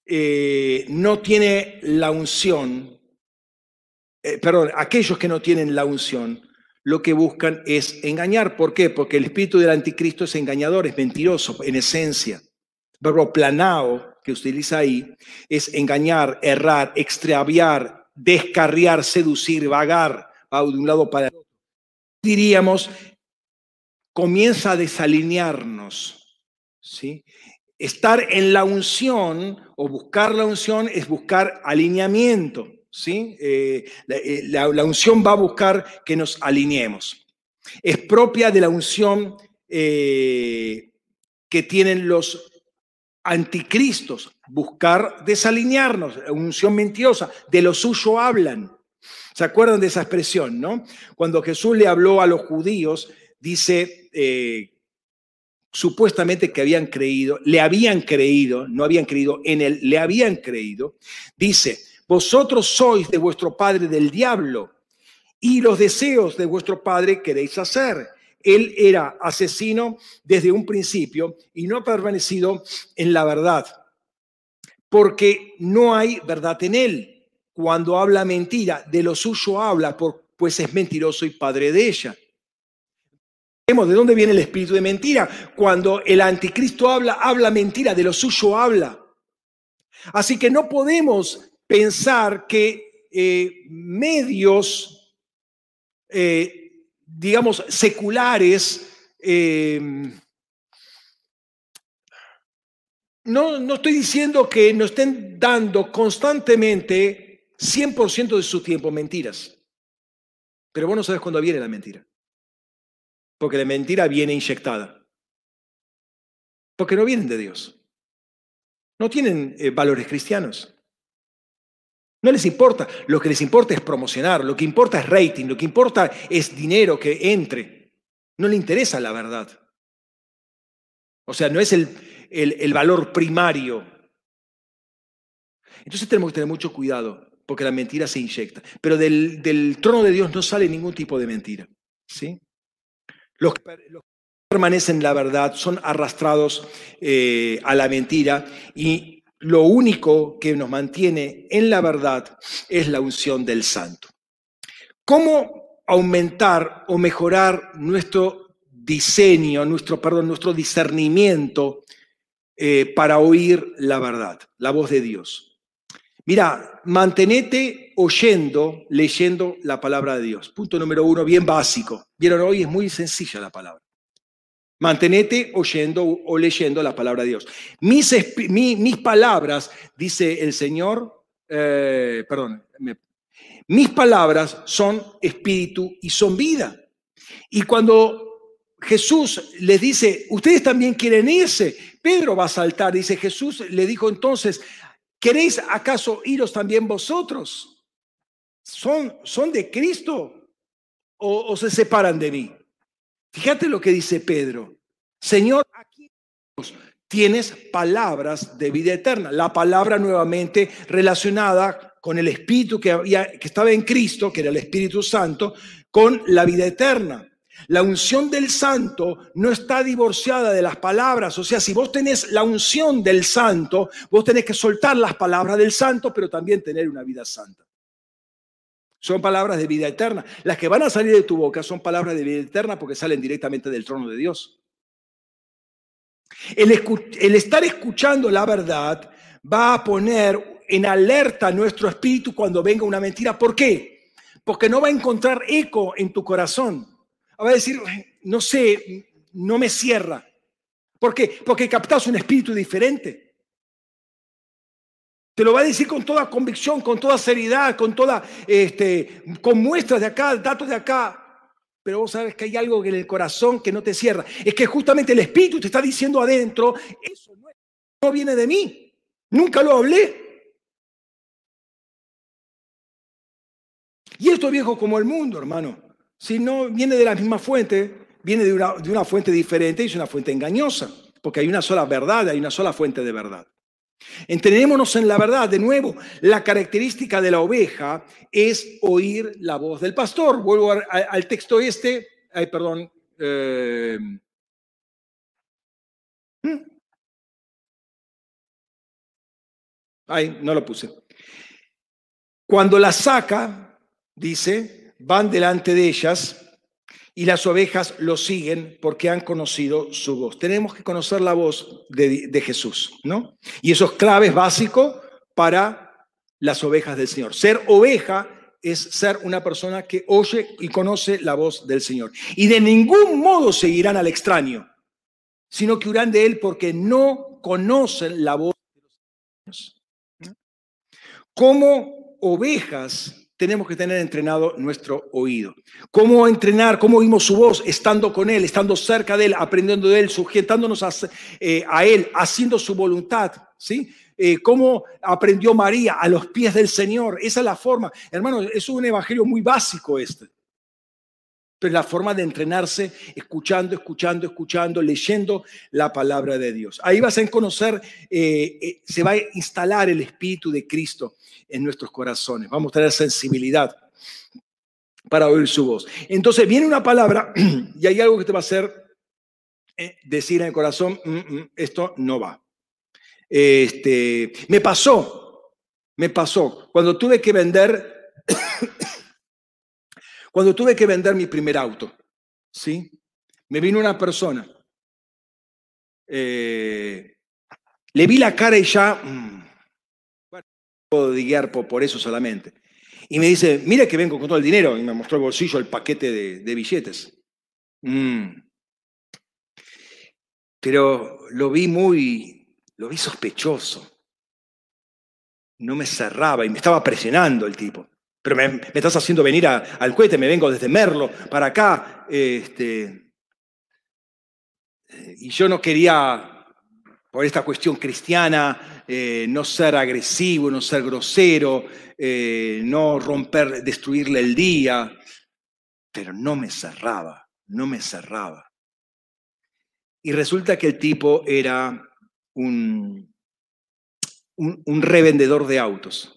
eh, no tiene la unción, eh, perdón, aquellos que no tienen la unción, lo que buscan es engañar. ¿Por qué? Porque el espíritu del anticristo es engañador, es mentiroso en esencia. El verbo planao que utiliza ahí es engañar, errar, extraviar, descarriar, seducir, vagar, de un lado para el otro. Diríamos, comienza a desalinearnos, ¿sí? Estar en la unción o buscar la unción es buscar alineamiento. ¿sí? Eh, eh, la, unción va a buscar que nos alineemos. Es propia de la unción eh, que tienen los anticristos, buscar desalinearnos, unción mentirosa, de lo suyo hablan. ¿Se acuerdan de esa expresión, no? Cuando Jesús le habló a los judíos, dice supuestamente que habían creído, le habían creído, no habían creído en él, le habían creído, dice, vosotros sois de vuestro padre del diablo y los deseos de vuestro padre queréis hacer. Él era asesino desde un principio y no ha permanecido en la verdad, porque no hay verdad en él. Cuando habla mentira, de lo suyo habla, pues es mentiroso y padre de ella. ¿De dónde viene el espíritu de mentira? Cuando el anticristo habla, habla mentira, de lo suyo habla. Así que no podemos pensar que eh, medios, eh, digamos, seculares, eh, no, no estoy diciendo que nos estén dando constantemente 100% de su tiempo mentiras, pero vos no sabes cuándo viene la mentira. Porque la mentira viene inyectada. Porque no vienen de Dios. No tienen eh, valores cristianos. No les importa. Lo que les importa es promocionar. Lo que importa es rating. Lo que importa es dinero que entre. No le interesa la verdad. O sea, no es el, el valor primario. Entonces tenemos que tener mucho cuidado, porque la mentira se inyecta. Pero del, trono de Dios no sale ningún tipo de mentira. ¿sí? Los, que permanecen en la verdad son arrastrados eh, a la mentira y lo único que nos mantiene en la verdad es la unción del santo. ¿Cómo aumentar o mejorar nuestro diseño, nuestro, perdón, nuestro discernimiento eh, para oír la verdad, la voz de Dios? Mira, mantenete oyendo, leyendo la palabra de Dios. Punto número uno, bien básico. Vieron, hoy es muy sencilla la palabra. Mantenete oyendo o leyendo la palabra de Dios. Mis, mis palabras, dice el Señor, eh, perdón, mis palabras son espíritu y son vida. Y cuando Jesús les dice, ustedes también quieren irse, Pedro va a saltar, dice Jesús, le dijo entonces, ¿Queréis acaso iros también vosotros? ¿Son, son de Cristo o, se separan de mí? Fíjate lo que dice Pedro. Señor, aquí tienes palabras de vida eterna. La palabra nuevamente relacionada con el Espíritu que, había, que estaba en Cristo, que era el Espíritu Santo, con la vida eterna. La unción del santo no está divorciada de las palabras. O sea, si vos tenés la unción del santo, vos tenés que soltar las palabras del santo, pero también tener una vida santa. Son palabras de vida eterna. Las que van a salir de tu boca son palabras de vida eterna porque salen directamente del trono de Dios. El, el estar escuchando la verdad va a poner en alerta nuestro espíritu cuando venga una mentira. ¿Por qué? Porque no va a encontrar eco en tu corazón va a decir, no sé, no me cierra. ¿Por qué? Porque captas un espíritu diferente. Te lo va a decir con toda convicción, con toda seriedad, con toda, este, con muestras de acá, datos de acá. Pero vos sabes que hay algo en el corazón que no te cierra. Es que justamente el espíritu te está diciendo adentro, eso no, no viene de mí. Nunca lo hablé. Y esto es viejo como el mundo, hermano. Si no viene de la misma fuente, viene de una, de una fuente diferente y es una fuente engañosa, porque hay una sola verdad, hay una sola fuente de verdad. Entendémonos en la verdad, de nuevo, la característica de la oveja es oír la voz del pastor. Vuelvo al texto este, ay, perdón. Eh, ¿hmm? ay, no lo puse. Cuando la saca, dice, van delante de ellas y las ovejas lo siguen porque han conocido su voz. Tenemos que conocer la voz de, Jesús, ¿no? Y eso es clave, básico para las ovejas del Señor. Ser oveja es ser una persona que oye y conoce la voz del Señor. Y de ningún modo seguirán al extraño, sino que huirán de él porque no conocen la voz de los Como ovejas tenemos que tener entrenado nuestro oído. ¿Cómo entrenar? ¿Cómo oímos su voz? Estando con Él, estando cerca de Él, aprendiendo de Él, sujetándonos a, eh, Él, haciendo su voluntad. ¿Sí? Eh, cómo aprendió María a los pies del Señor. Esa es la forma. Hermano, es un evangelio muy básico este. Pero la forma de entrenarse escuchando, escuchando, escuchando, leyendo la palabra de Dios. Ahí vas a conocer, eh, se va a instalar el Espíritu de Cristo en nuestros corazones. Vamos a tener sensibilidad para oír su voz. Entonces viene una palabra y hay algo que te va a hacer eh, decir en el corazón, mm, mm, esto no va. Este, me pasó, me pasó, cuando tuve que vender, cuando tuve que vender mi primer auto, ¿sí? Me vino una persona, eh, le vi la cara y ya, mm, de guiar por, eso solamente. Y me dice, mire que vengo con todo el dinero. Y me mostró el bolsillo, el paquete de, billetes. Mm. Pero lo vi muy, lo vi sospechoso. No me cerraba y me estaba presionando el tipo. Pero me, estás haciendo venir al cohete, me vengo desde Merlo para acá. Este, y yo no quería por esta cuestión cristiana, eh, no ser agresivo, no ser grosero, eh, no romper, destruirle el día, pero no me cerraba, no me cerraba. Y resulta que el tipo era un, un, revendedor de autos.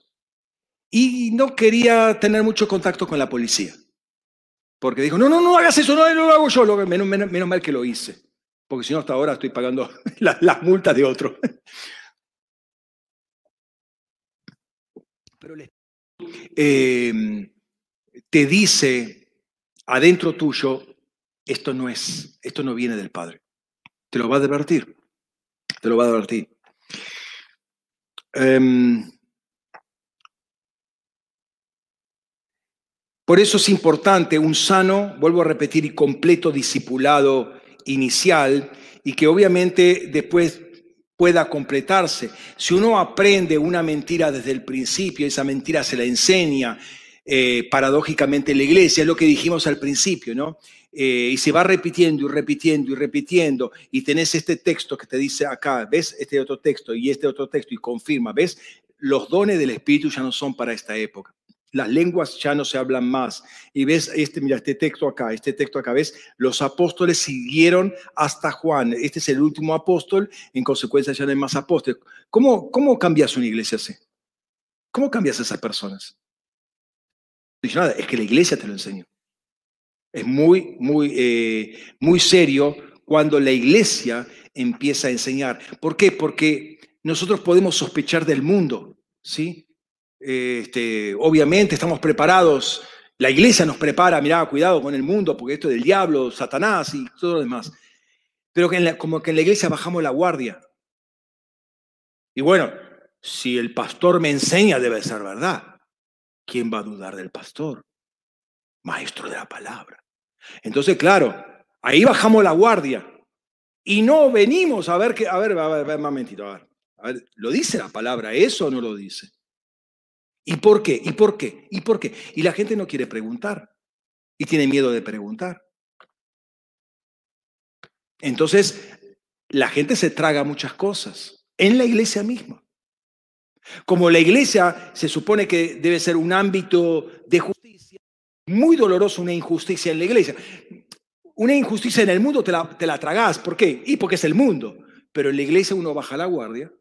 Y no quería tener mucho contacto con la policía. Porque dijo, no, no, no hagas eso, no, lo hago yo. menos, menos, mal que lo hice. Porque si no, hasta ahora estoy pagando las, multas de otro. Pero eh, te dice adentro tuyo, esto no es, esto no viene del Padre. Te lo va a advertir. Te lo va a advertir. Em, por eso es importante un sano, vuelvo a repetir, y completo discipulado inicial y que obviamente después pueda completarse. Si uno aprende una mentira desde el principio, esa mentira se la enseña eh, paradójicamente en la iglesia, es lo que dijimos al principio, ¿no? Eh, y se va repitiendo y repitiendo y repitiendo, y tenés este texto que te dice acá, ves este otro texto y este otro texto y confirma, ves, los dones del Espíritu ya no son para esta época. Las lenguas ya no se hablan más. Y ves, este, mira, este texto acá, este texto acá, ves, los apóstoles siguieron hasta Juan. Este es el último apóstol, en consecuencia ya no hay más apóstoles. ¿Cómo, cómo cambias una iglesia así? ¿Cómo cambias a esas personas? Dice nada, es que la iglesia te lo enseñó. Es muy, muy, eh, muy serio cuando la iglesia empieza a enseñar. ¿Por qué? Porque nosotros podemos sospechar del mundo, ¿sí? Este, obviamente estamos preparados, la iglesia nos prepara, mirá, cuidado con el mundo, porque esto es del diablo, Satanás y todo lo demás. Pero que como que en la iglesia bajamos la guardia. Y bueno, si el pastor me enseña, debe ser verdad. ¿Quién va a dudar del pastor? Maestro de la palabra. Entonces, claro, ahí bajamos la guardia y no venimos a ver que, a ver, a ver, a ver, momentito, a ver, a ver, ¿lo dice la palabra eso o no lo dice? ¿Y por qué? ¿Y por qué? ¿Y por qué? Y la gente no quiere preguntar y tiene miedo de preguntar. Entonces, la gente se traga muchas cosas en la iglesia misma. Como la iglesia se supone que debe ser un ámbito de justicia, muy doloroso una injusticia en la iglesia. Una injusticia en el mundo te la, te la tragás. ¿Por qué? Y porque es el mundo. Pero en la iglesia uno baja la guardia,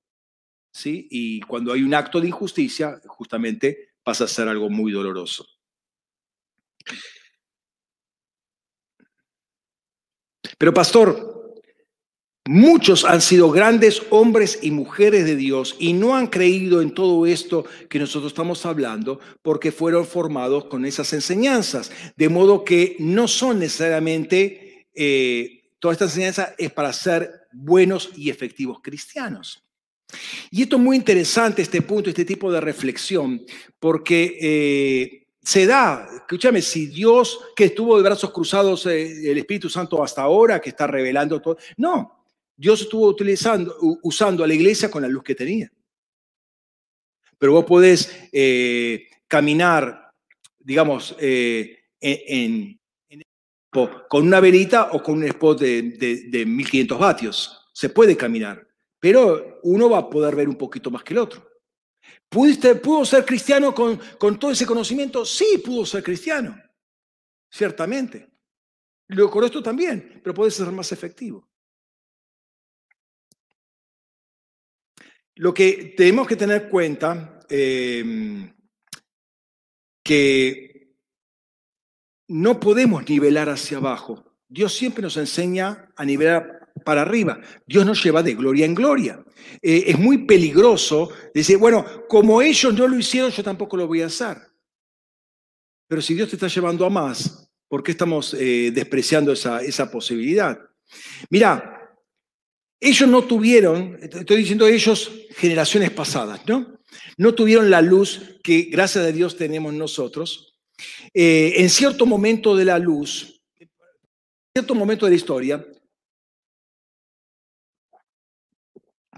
¿sí? Y cuando hay un acto de injusticia, justamente pasa a ser algo muy doloroso. Pero pastor, Muchos han sido grandes hombres y mujeres de Dios y no han creído en todo esto que nosotros estamos hablando porque fueron formados con esas enseñanzas. De modo que no son necesariamente, eh, toda esta enseñanza es para ser buenos y efectivos cristianos. Y esto es muy interesante, este punto, este tipo de reflexión, porque eh, se da, escúchame, si Dios que estuvo de brazos cruzados, eh, el Espíritu Santo hasta ahora, que está revelando todo, no, Dios estuvo utilizando, usando a la iglesia con la luz que tenía. Pero vos podés eh, caminar, digamos, en, con una verita o con un spot de, 1500 vatios. Se puede caminar, pero uno va a poder ver un poquito más que el otro. ¿Pudiste, ¿Pudo ser cristiano con, con todo ese conocimiento? Sí, pudo ser cristiano, ciertamente. Lo con esto también, pero puede ser más efectivo. Lo que tenemos que tener cuenta eh, que no podemos nivelar hacia abajo. Dios siempre nos enseña a nivelar para arriba. Dios nos lleva de gloria en gloria. Eh, es muy peligroso decir, bueno, como ellos no lo hicieron, yo tampoco lo voy a hacer. Pero si Dios te está llevando a más, ¿por qué estamos eh, despreciando esa, esa posibilidad? Mira, ellos no tuvieron, estoy diciendo ellos, generaciones pasadas, ¿no? No tuvieron la luz que gracias a Dios tenemos nosotros. Eh, en cierto momento de la luz, en cierto momento de la historia,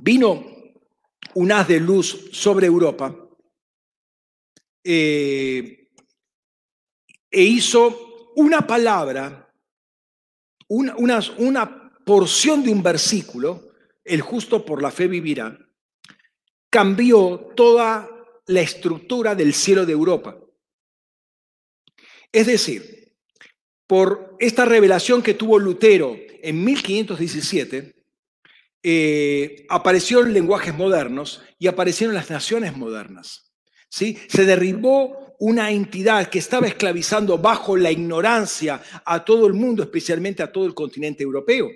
vino un haz de luz sobre Europa eh, e hizo una palabra, una, una, una porción de un versículo, el justo por la fe vivirá, cambió toda la estructura del cielo de Europa. Es decir, por esta revelación que tuvo Lutero en 1517, eh, aparecieron lenguajes modernos y aparecieron las naciones modernas. ¿sí? Se derribó una entidad que estaba esclavizando bajo la ignorancia a todo el mundo, especialmente a todo el continente europeo.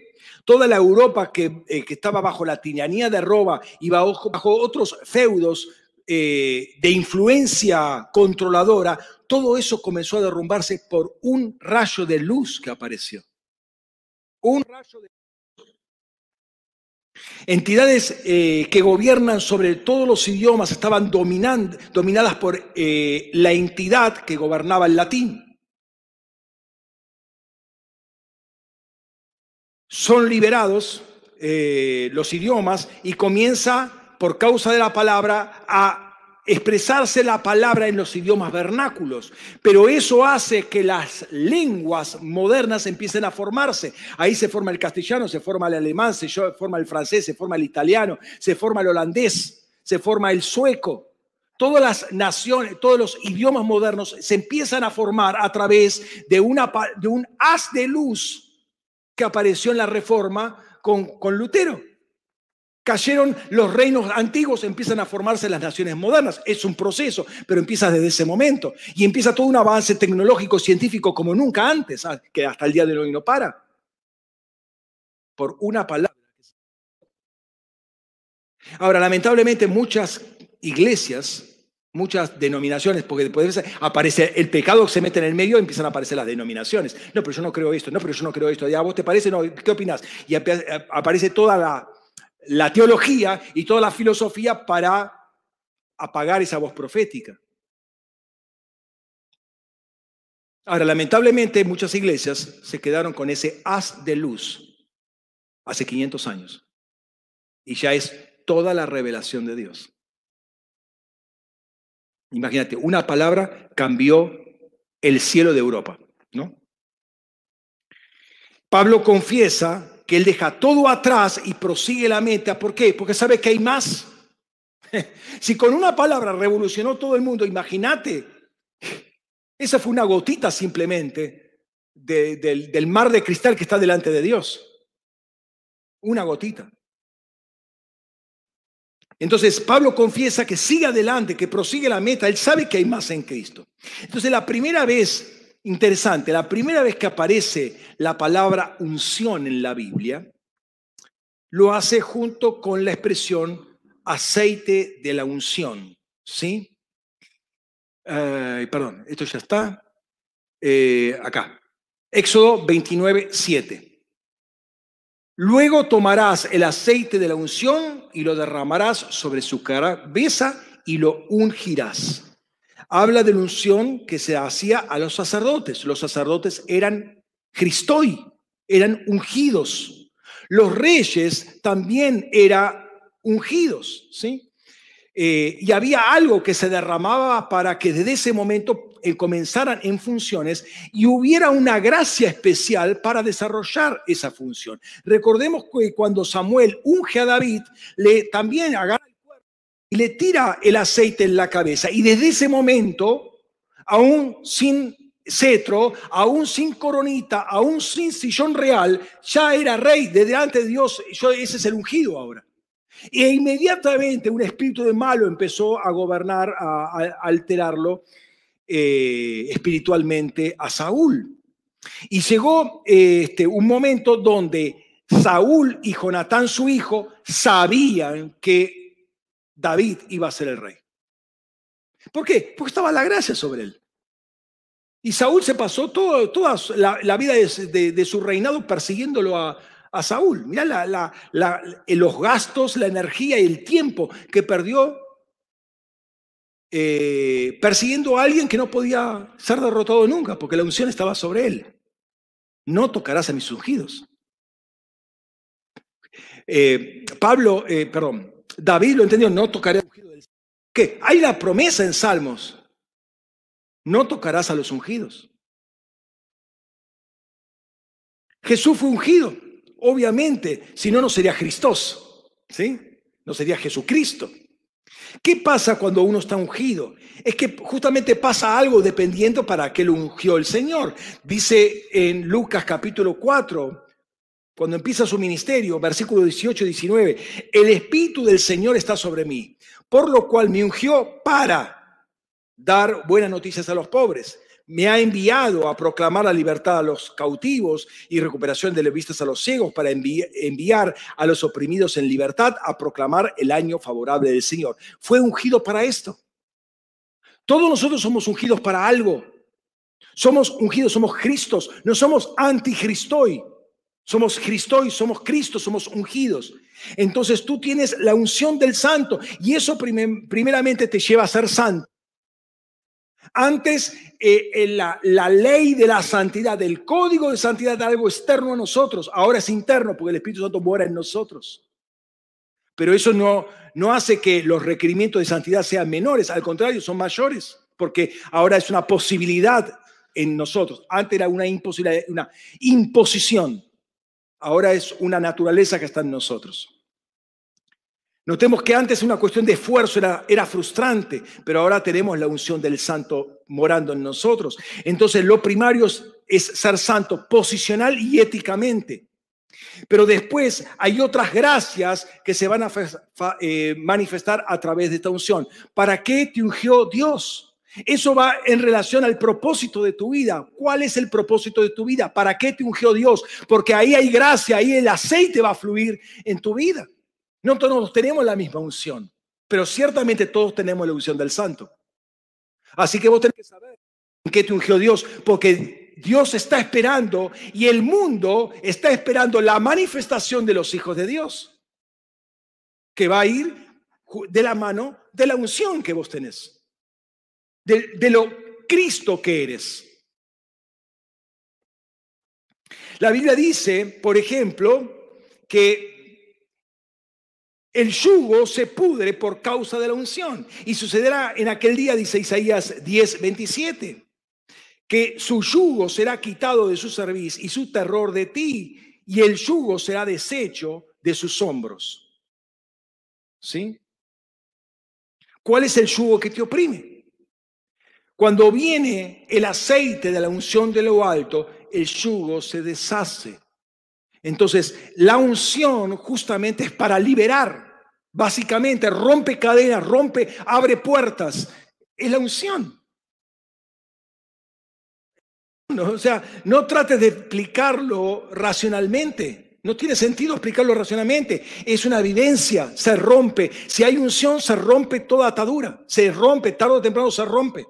Toda la Europa que, eh, estaba bajo la tiranía de Roma y bajo, otros feudos eh, de influencia controladora, todo eso comenzó a derrumbarse por un rayo de luz que apareció. Un rayo de Entidades eh, que gobiernan sobre todos los idiomas estaban dominadas por eh, la entidad que gobernaba el latín. Son liberados eh, los idiomas y comienza, por causa de la palabra, a expresarse la palabra en los idiomas vernáculos, pero eso hace que las lenguas modernas empiecen a formarse. Ahí se forma el castellano, se forma el alemán, se forma el francés, se forma el italiano, se forma el holandés, se forma el sueco. Todas las naciones, todos los idiomas modernos se empiezan a formar a través de, un haz de luz que apareció en la reforma con, con Lutero. Cayeron los reinos antiguos, empiezan a formarse las naciones modernas. Es un proceso, pero empieza desde ese momento. Y empieza todo un avance tecnológico, científico como nunca antes, ah, que hasta el día de hoy no para. Por una palabra. Ahora, lamentablemente muchas iglesias, muchas denominaciones, porque después aparece el pecado que se mete en el medio, empiezan a aparecer las denominaciones. No, pero yo no creo esto, no, pero yo no creo esto. ¿Ya vos te parece? No, ¿qué opinas? Y aparece toda la la teología y toda la filosofía para apagar esa voz profética. Ahora, lamentablemente muchas iglesias se quedaron con ese haz de luz hace 500 años y ya es toda la revelación de Dios. Imagínate, una palabra cambió el cielo de Europa, ¿no? Pablo confiesa que él deja todo atrás y prosigue la meta. ¿Por qué? Porque sabe que hay más. Si con una palabra revolucionó todo el mundo, imagínate, esa fue una gotita simplemente del, del mar de cristal que está delante de Dios. Una gotita. Entonces Pablo confiesa que sigue adelante, que prosigue la meta, él sabe que hay más en Cristo. Entonces la primera vez interesante, la primera vez que aparece la palabra unción en la Biblia, lo hace junto con la expresión aceite de la unción. ¿Sí? perdón, esto ya está. Eh, acá. Éxodo 29, 7. Luego tomarás el aceite de la unción y lo derramarás sobre su cabeza y lo ungirás habla de la unción que se hacía a los sacerdotes. Los sacerdotes eran Cristoi, eran ungidos. Los reyes también eran ungidos, ¿sí? Eh, y había algo que se derramaba para que desde ese momento eh, comenzaran en funciones y hubiera una gracia especial para desarrollar esa función. Recordemos que cuando Samuel unge a David, le también agarra y le tira el aceite en la cabeza. Y desde ese momento, aún sin cetro, aún sin coronita, aún sin sillón real, ya era rey de delante de Dios. Yo, ese es el ungido ahora. E inmediatamente un espíritu de malo empezó a gobernar, a, alterarlo eh, espiritualmente a Saúl. Y llegó este, un momento donde Saúl y Jonatán, su hijo, sabían que David iba a ser el rey. ¿Por qué? Porque estaba la gracia sobre él. Y Saúl se pasó toda la, vida de, su reinado persiguiéndolo a, Saúl. Mirá la, los gastos, la energía y el tiempo que perdió eh, persiguiendo a alguien que no podía ser derrotado nunca, porque la unción estaba sobre él. No tocarás a mis ungidos. Eh, Pablo, eh, perdón, David lo entendió, no tocaré ungido del ¿Qué? Hay la promesa en Salmos. No tocarás a los ungidos. Jesús fue ungido, obviamente, si no, no sería Cristos, ¿sí? No sería Jesucristo. ¿Qué pasa cuando uno está ungido? Es que justamente pasa algo dependiendo para qué lo ungió el Señor. Dice en Lucas capítulo 4, cuando empieza su ministerio, versículo 18 y 19, el Espíritu del Señor está sobre mí, por lo cual me ungió para dar buenas noticias a los pobres. Me ha enviado a proclamar la libertad a los cautivos y recuperación de las vistas a los ciegos, para enviar a los oprimidos en libertad, a proclamar el año favorable del Señor. Fue ungido para esto. Todos nosotros somos ungidos para algo. Somos ungidos, somos Cristos, no somos anticristoi. Somos Cristo y somos Cristo, somos ungidos. Entonces tú tienes la unción del santo y eso primeramente te lleva a ser santo. Antes, eh, la, la, ley de la santidad, el código de santidad era algo externo a nosotros, ahora es interno porque el Espíritu Santo muera en nosotros. Pero eso no, no hace que los requerimientos de santidad sean menores, al contrario, son mayores, porque ahora es una posibilidad en nosotros. Antes era una una imposición. Ahora es una naturaleza que está en nosotros. Notemos que antes una cuestión de esfuerzo era, era, frustrante, pero ahora tenemos la unción del santo morando en nosotros. Entonces lo primario es, ser santo posicional y éticamente. Pero después hay otras gracias que se van a eh, manifestar a través de esta unción. ¿Para qué te ungió Dios? Eso va en relación al propósito de tu vida. ¿Cuál es el propósito de tu vida? ¿Para qué te ungió Dios? Porque ahí hay gracia, ahí el aceite va a fluir en tu vida. No todos tenemos la misma unción, pero ciertamente todos tenemos la unción del santo. Así que vos tenés que saber en qué te ungió Dios, porque Dios está esperando y el mundo está esperando la manifestación de los hijos de Dios, que va a ir de la mano de la unción que vos tenés de, lo Cristo que eres. La Biblia dice, por ejemplo, que el yugo se pudre por causa de la unción. Y sucederá en aquel día, dice Isaías 10, 27, que su yugo será quitado de su cerviz y su terror de ti, y el yugo será deshecho de sus hombros. ¿Sí? ¿Cuál es el yugo que te oprime? Cuando viene el aceite de la unción de lo alto, el yugo se deshace. Entonces, la unción justamente es para liberar. Básicamente, rompe cadenas, rompe, abre puertas. Es la unción. o sea, no trates de explicarlo racionalmente. No tiene sentido explicarlo racionalmente. Es una evidencia, se rompe. Si hay unción, se rompe toda atadura. Se rompe, tarde o temprano se rompe.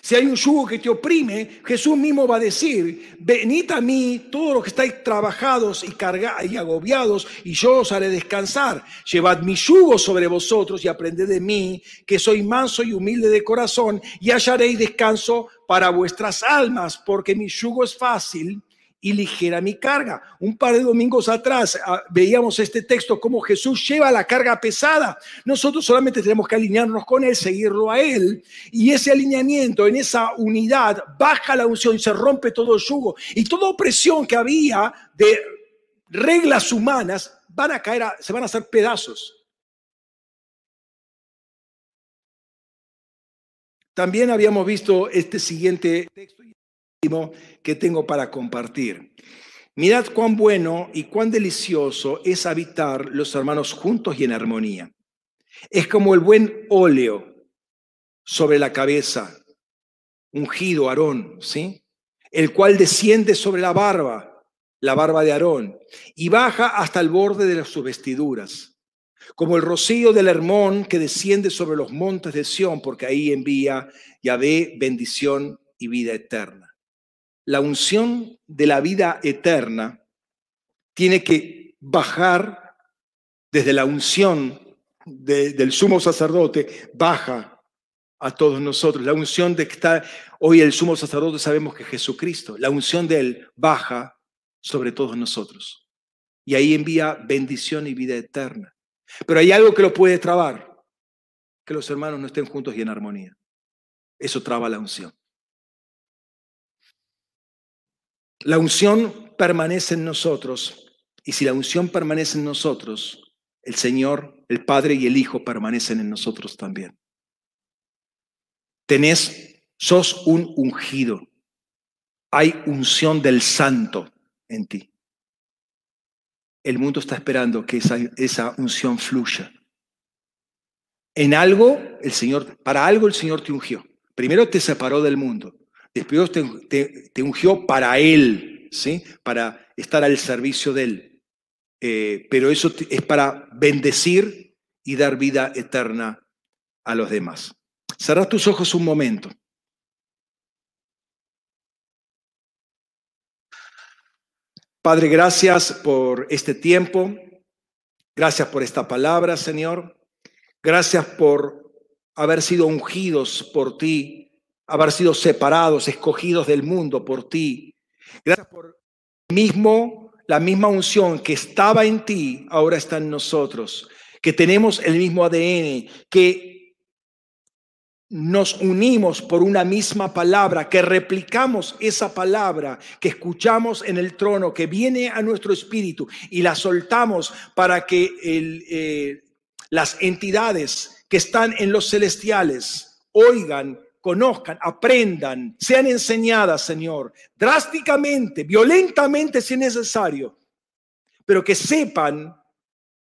Si hay un yugo que te oprime, Jesús mismo va a decir, venid a mí todos los que estáis trabajados y cargados y agobiados, y yo os haré descansar. Llevad mi yugo sobre vosotros y aprended de mí, que soy manso y humilde de corazón, y hallaréis descanso para vuestras almas, porque mi yugo es fácil y ligera mi carga. Un par de domingos atrás ah, veíamos este texto como Jesús lleva la carga pesada. Nosotros solamente tenemos que alinearnos con Él, seguirlo a Él. Y ese alineamiento, en esa unidad, baja la unción y se rompe todo el yugo. Y toda opresión que había de reglas humanas van a caer, se van a hacer pedazos. También habíamos visto este siguiente texto que tengo para compartir. Mirad cuán bueno y cuán delicioso es habitar los hermanos juntos y en armonía. Es como el buen óleo sobre la cabeza, ungido Aarón, ¿sí? El cual desciende sobre la barba, la barba de Aarón, y baja hasta el borde de sus vestiduras, como el rocío del Hermón que desciende sobre los montes de Sión, porque ahí envía Yahvé bendición y vida eterna la unción de la vida eterna tiene que bajar desde la unción del sumo sacerdote, baja a todos nosotros. La unción de que está hoy el sumo sacerdote sabemos que es Jesucristo. La unción de él baja sobre todos nosotros. Y ahí envía bendición y vida eterna. Pero hay algo que lo puede trabar, que los hermanos no estén juntos y en armonía. Eso traba la unción. La unción permanece en nosotros y si la unción permanece en nosotros, el Señor, el Padre y el Hijo permanecen en nosotros también. Tenés, sos un ungido. Hay unción del santo en ti. El mundo está esperando que esa, esa unción fluya. En algo, el Señor, para algo el Señor te ungió. Primero te separó del mundo, después te, ungió para Él, ¿sí? Para estar al servicio de Él. Eh, pero eso es para bendecir y dar vida eterna a los demás. Cerrás tus ojos un momento. Padre, gracias por este tiempo. Gracias por esta palabra, Señor. Gracias por haber sido ungidos por ti, haber sido separados, escogidos del mundo por ti. Gracias por mismo, la misma unción que estaba en ti, ahora está en nosotros, que tenemos el mismo ADN, que nos unimos por una misma palabra, que replicamos esa palabra que escuchamos en el trono, que viene a nuestro espíritu y la soltamos para que eh, las entidades que están en los celestiales oigan, conozcan, aprendan, sean enseñadas, Señor, drásticamente, violentamente si es necesario, pero que sepan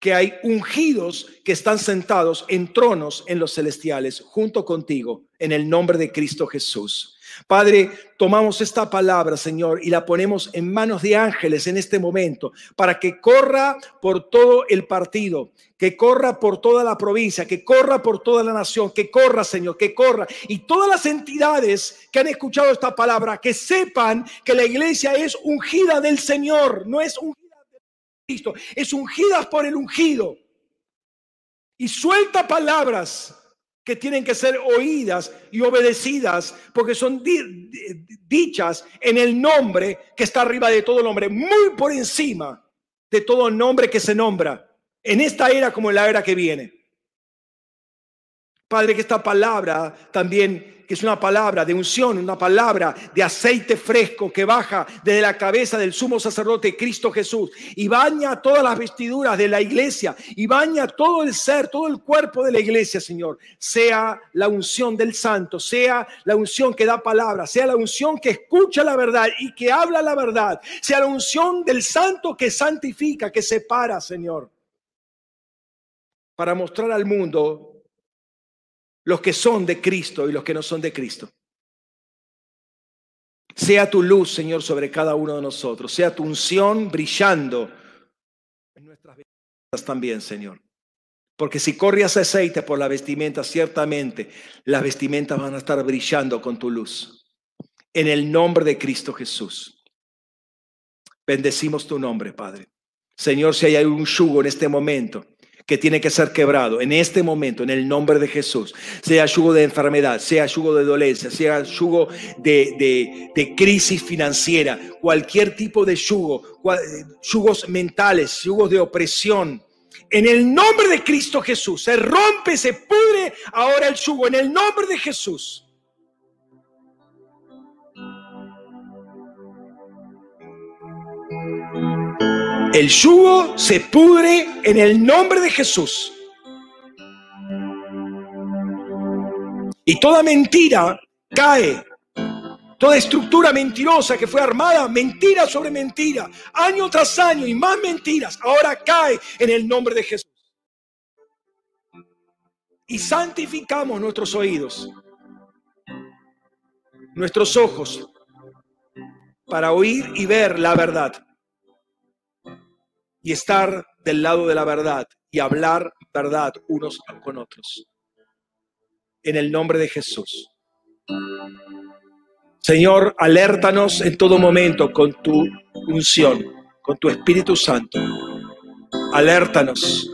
que hay ungidos que están sentados en tronos en los celestiales junto contigo en el nombre de Cristo Jesús. Padre, tomamos esta palabra, Señor, y la ponemos en manos de ángeles en este momento para que corra por todo el partido, que corra por toda la provincia, que corra por toda la nación, que corra, Señor, que corra. Y todas las entidades que han escuchado esta palabra, que sepan que la iglesia es ungida del Señor, no es ungida es ungidas por el ungido. Y suelta palabras que tienen que ser oídas y obedecidas porque son dichas en el nombre que está arriba de todo nombre, muy por encima de todo nombre que se nombra en esta era como en la era que viene. Padre, que esta palabra también que es una palabra de unción, una palabra de aceite fresco que baja desde la cabeza del sumo sacerdote Cristo Jesús y baña todas las vestiduras de la iglesia y baña todo el ser, todo el cuerpo de la iglesia, Señor. Sea la unción del santo, sea la unción que da palabra, sea la unción que escucha la verdad y que habla la verdad, sea la unción del santo que santifica, que separa, Señor, para mostrar al mundo los que son de Cristo y los que no son de Cristo. Sea tu luz, Señor, sobre cada uno de nosotros. Sea tu unción brillando en nuestras vestimentas también, Señor. Porque si corres aceite por la vestimenta, ciertamente las vestimentas van a estar brillando con tu luz. En el nombre de Cristo Jesús. Bendecimos tu nombre, Padre. Señor, si hay un yugo en este momento que tiene que ser quebrado en este momento, en el nombre de Jesús. Sea yugo de enfermedad, sea yugo de dolencia, sea yugo de, de, crisis financiera, cualquier tipo de yugo, yugos mentales, yugos de opresión. En el nombre de Cristo Jesús, se rompe, se pudre ahora el yugo, en el nombre de Jesús. El yugo se pudre en el nombre de Jesús. Y toda mentira cae. Toda estructura mentirosa que fue armada, mentira sobre mentira, año tras año y más mentiras, ahora cae en el nombre de Jesús. Y santificamos nuestros oídos, nuestros ojos, para oír y ver la verdad y estar del lado de la verdad y hablar verdad unos con otros. En el nombre de Jesús. Señor, alértanos en todo momento con tu unción, con tu Espíritu Santo. Alértanos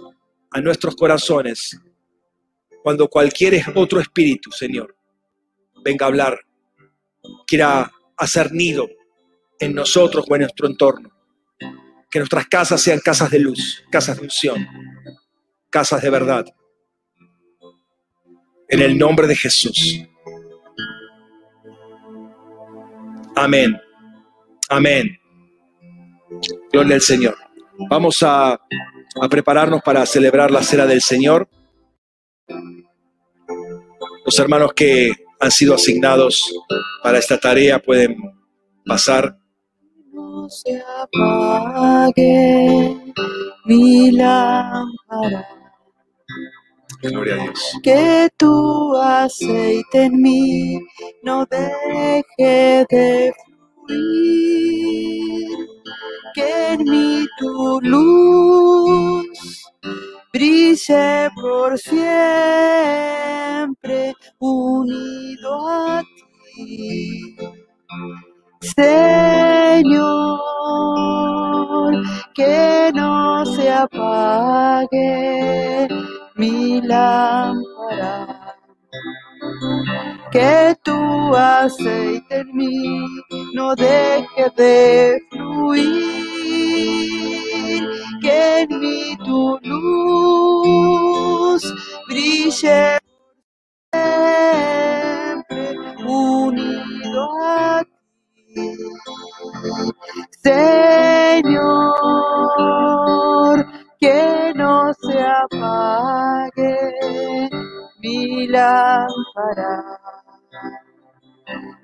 a nuestros corazones cuando cualquier otro espíritu, Señor, venga a hablar, quiera hacer nido en nosotros o en nuestro entorno. Que nuestras casas sean casas de luz, casas de unción, casas de verdad. En el nombre de Jesús. Amén. Amén. Gloria al Señor. Vamos a, a prepararnos para celebrar la cena del Señor. Los hermanos que han sido asignados para esta tarea pueden pasar no se apague mi lámpara. Gloria a Dios. Que tu aceite en mí no deje de fluir. Que en mí tu luz brille por siempre unido a ti. Señor, que no se apague mi lámpara. Que tu aceite en mí no deje de fluir. Que en mí tu luz brille Señor, que no se apague mi lámpara.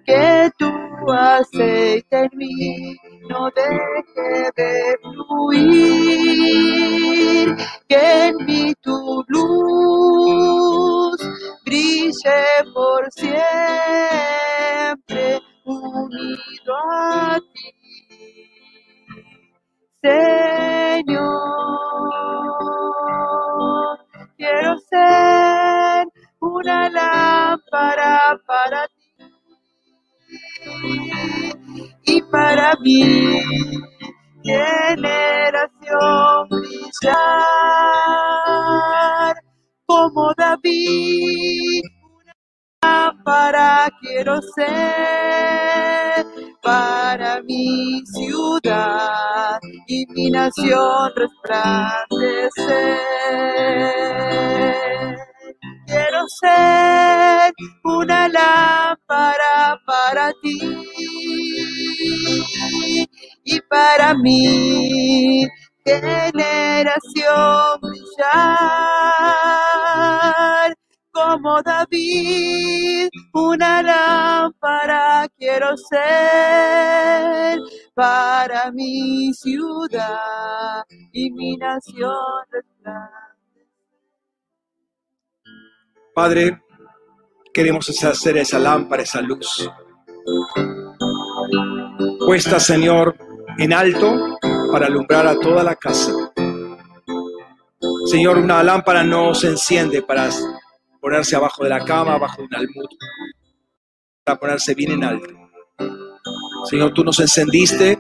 Que tu aceite en mí no deje de fluir. Que en mí tu luz brille por siempre a ti. Señor, quiero ser una lámpara para ti y para mi generación brillar como David. Lámpara quiero ser para mi ciudad y mi nación resplandecer. Quiero ser una lámpara para ti y para mi generación brillar como David, una lámpara quiero ser para mi ciudad y mi nación. Padre, queremos hacer esa lámpara, esa luz. Puesta, Señor, en alto para alumbrar a toda la casa. Señor, una lámpara no se enciende para ponerse abajo de la cama, abajo de un almud, para ponerse bien en alto. Señor, tú nos encendiste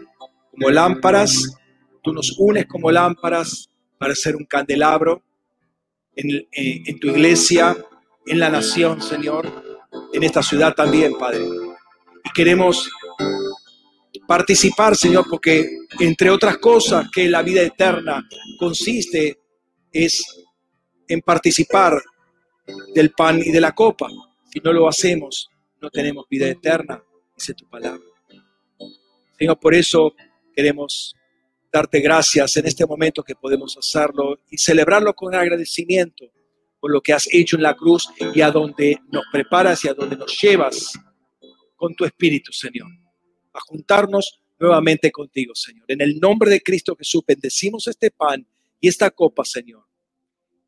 como lámparas, tú nos unes como lámparas para ser un candelabro en, eh, en tu iglesia, en la nación, Señor, en esta ciudad también, Padre. Y queremos participar, Señor, porque entre otras cosas que la vida eterna consiste es en participar del pan y de la copa. Si no lo hacemos, no tenemos vida eterna, dice tu palabra. Señor, por eso queremos darte gracias en este momento que podemos hacerlo y celebrarlo con agradecimiento por lo que has hecho en la cruz y a donde nos preparas y a donde nos llevas con tu Espíritu, Señor, a juntarnos nuevamente contigo, Señor. En el nombre de Cristo Jesús bendecimos este pan y esta copa, Señor.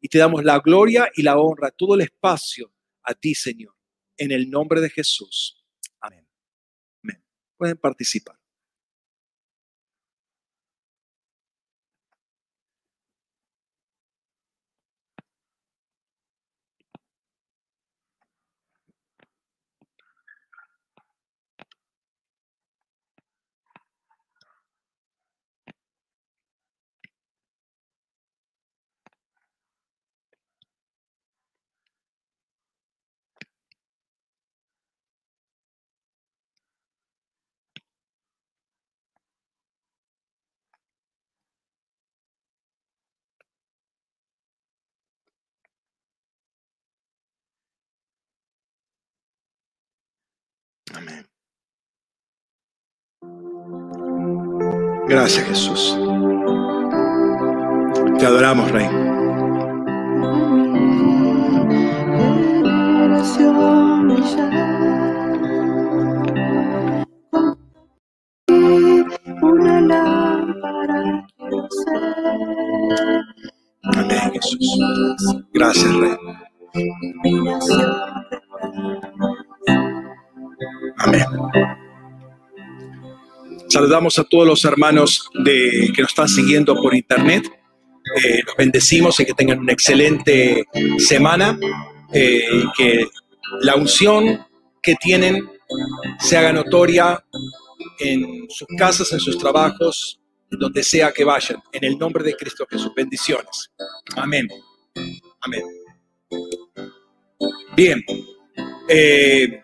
Y te damos la gloria y la honra, todo el espacio a ti, Señor. En el nombre de Jesús. Amén. Pueden participar. Gracias Jesús. Te adoramos, Rey. Una Amén, Jesús. Gracias, Rey. Amén. Saludamos a todos los hermanos que nos están siguiendo por internet. Eh, los bendecimos y que tengan una excelente semana. eh, que la unción que tienen se haga notoria en sus casas, en sus trabajos, donde sea que vayan. En el nombre de Cristo Jesús. Bendiciones. Amén. Amén. Bien. Eh,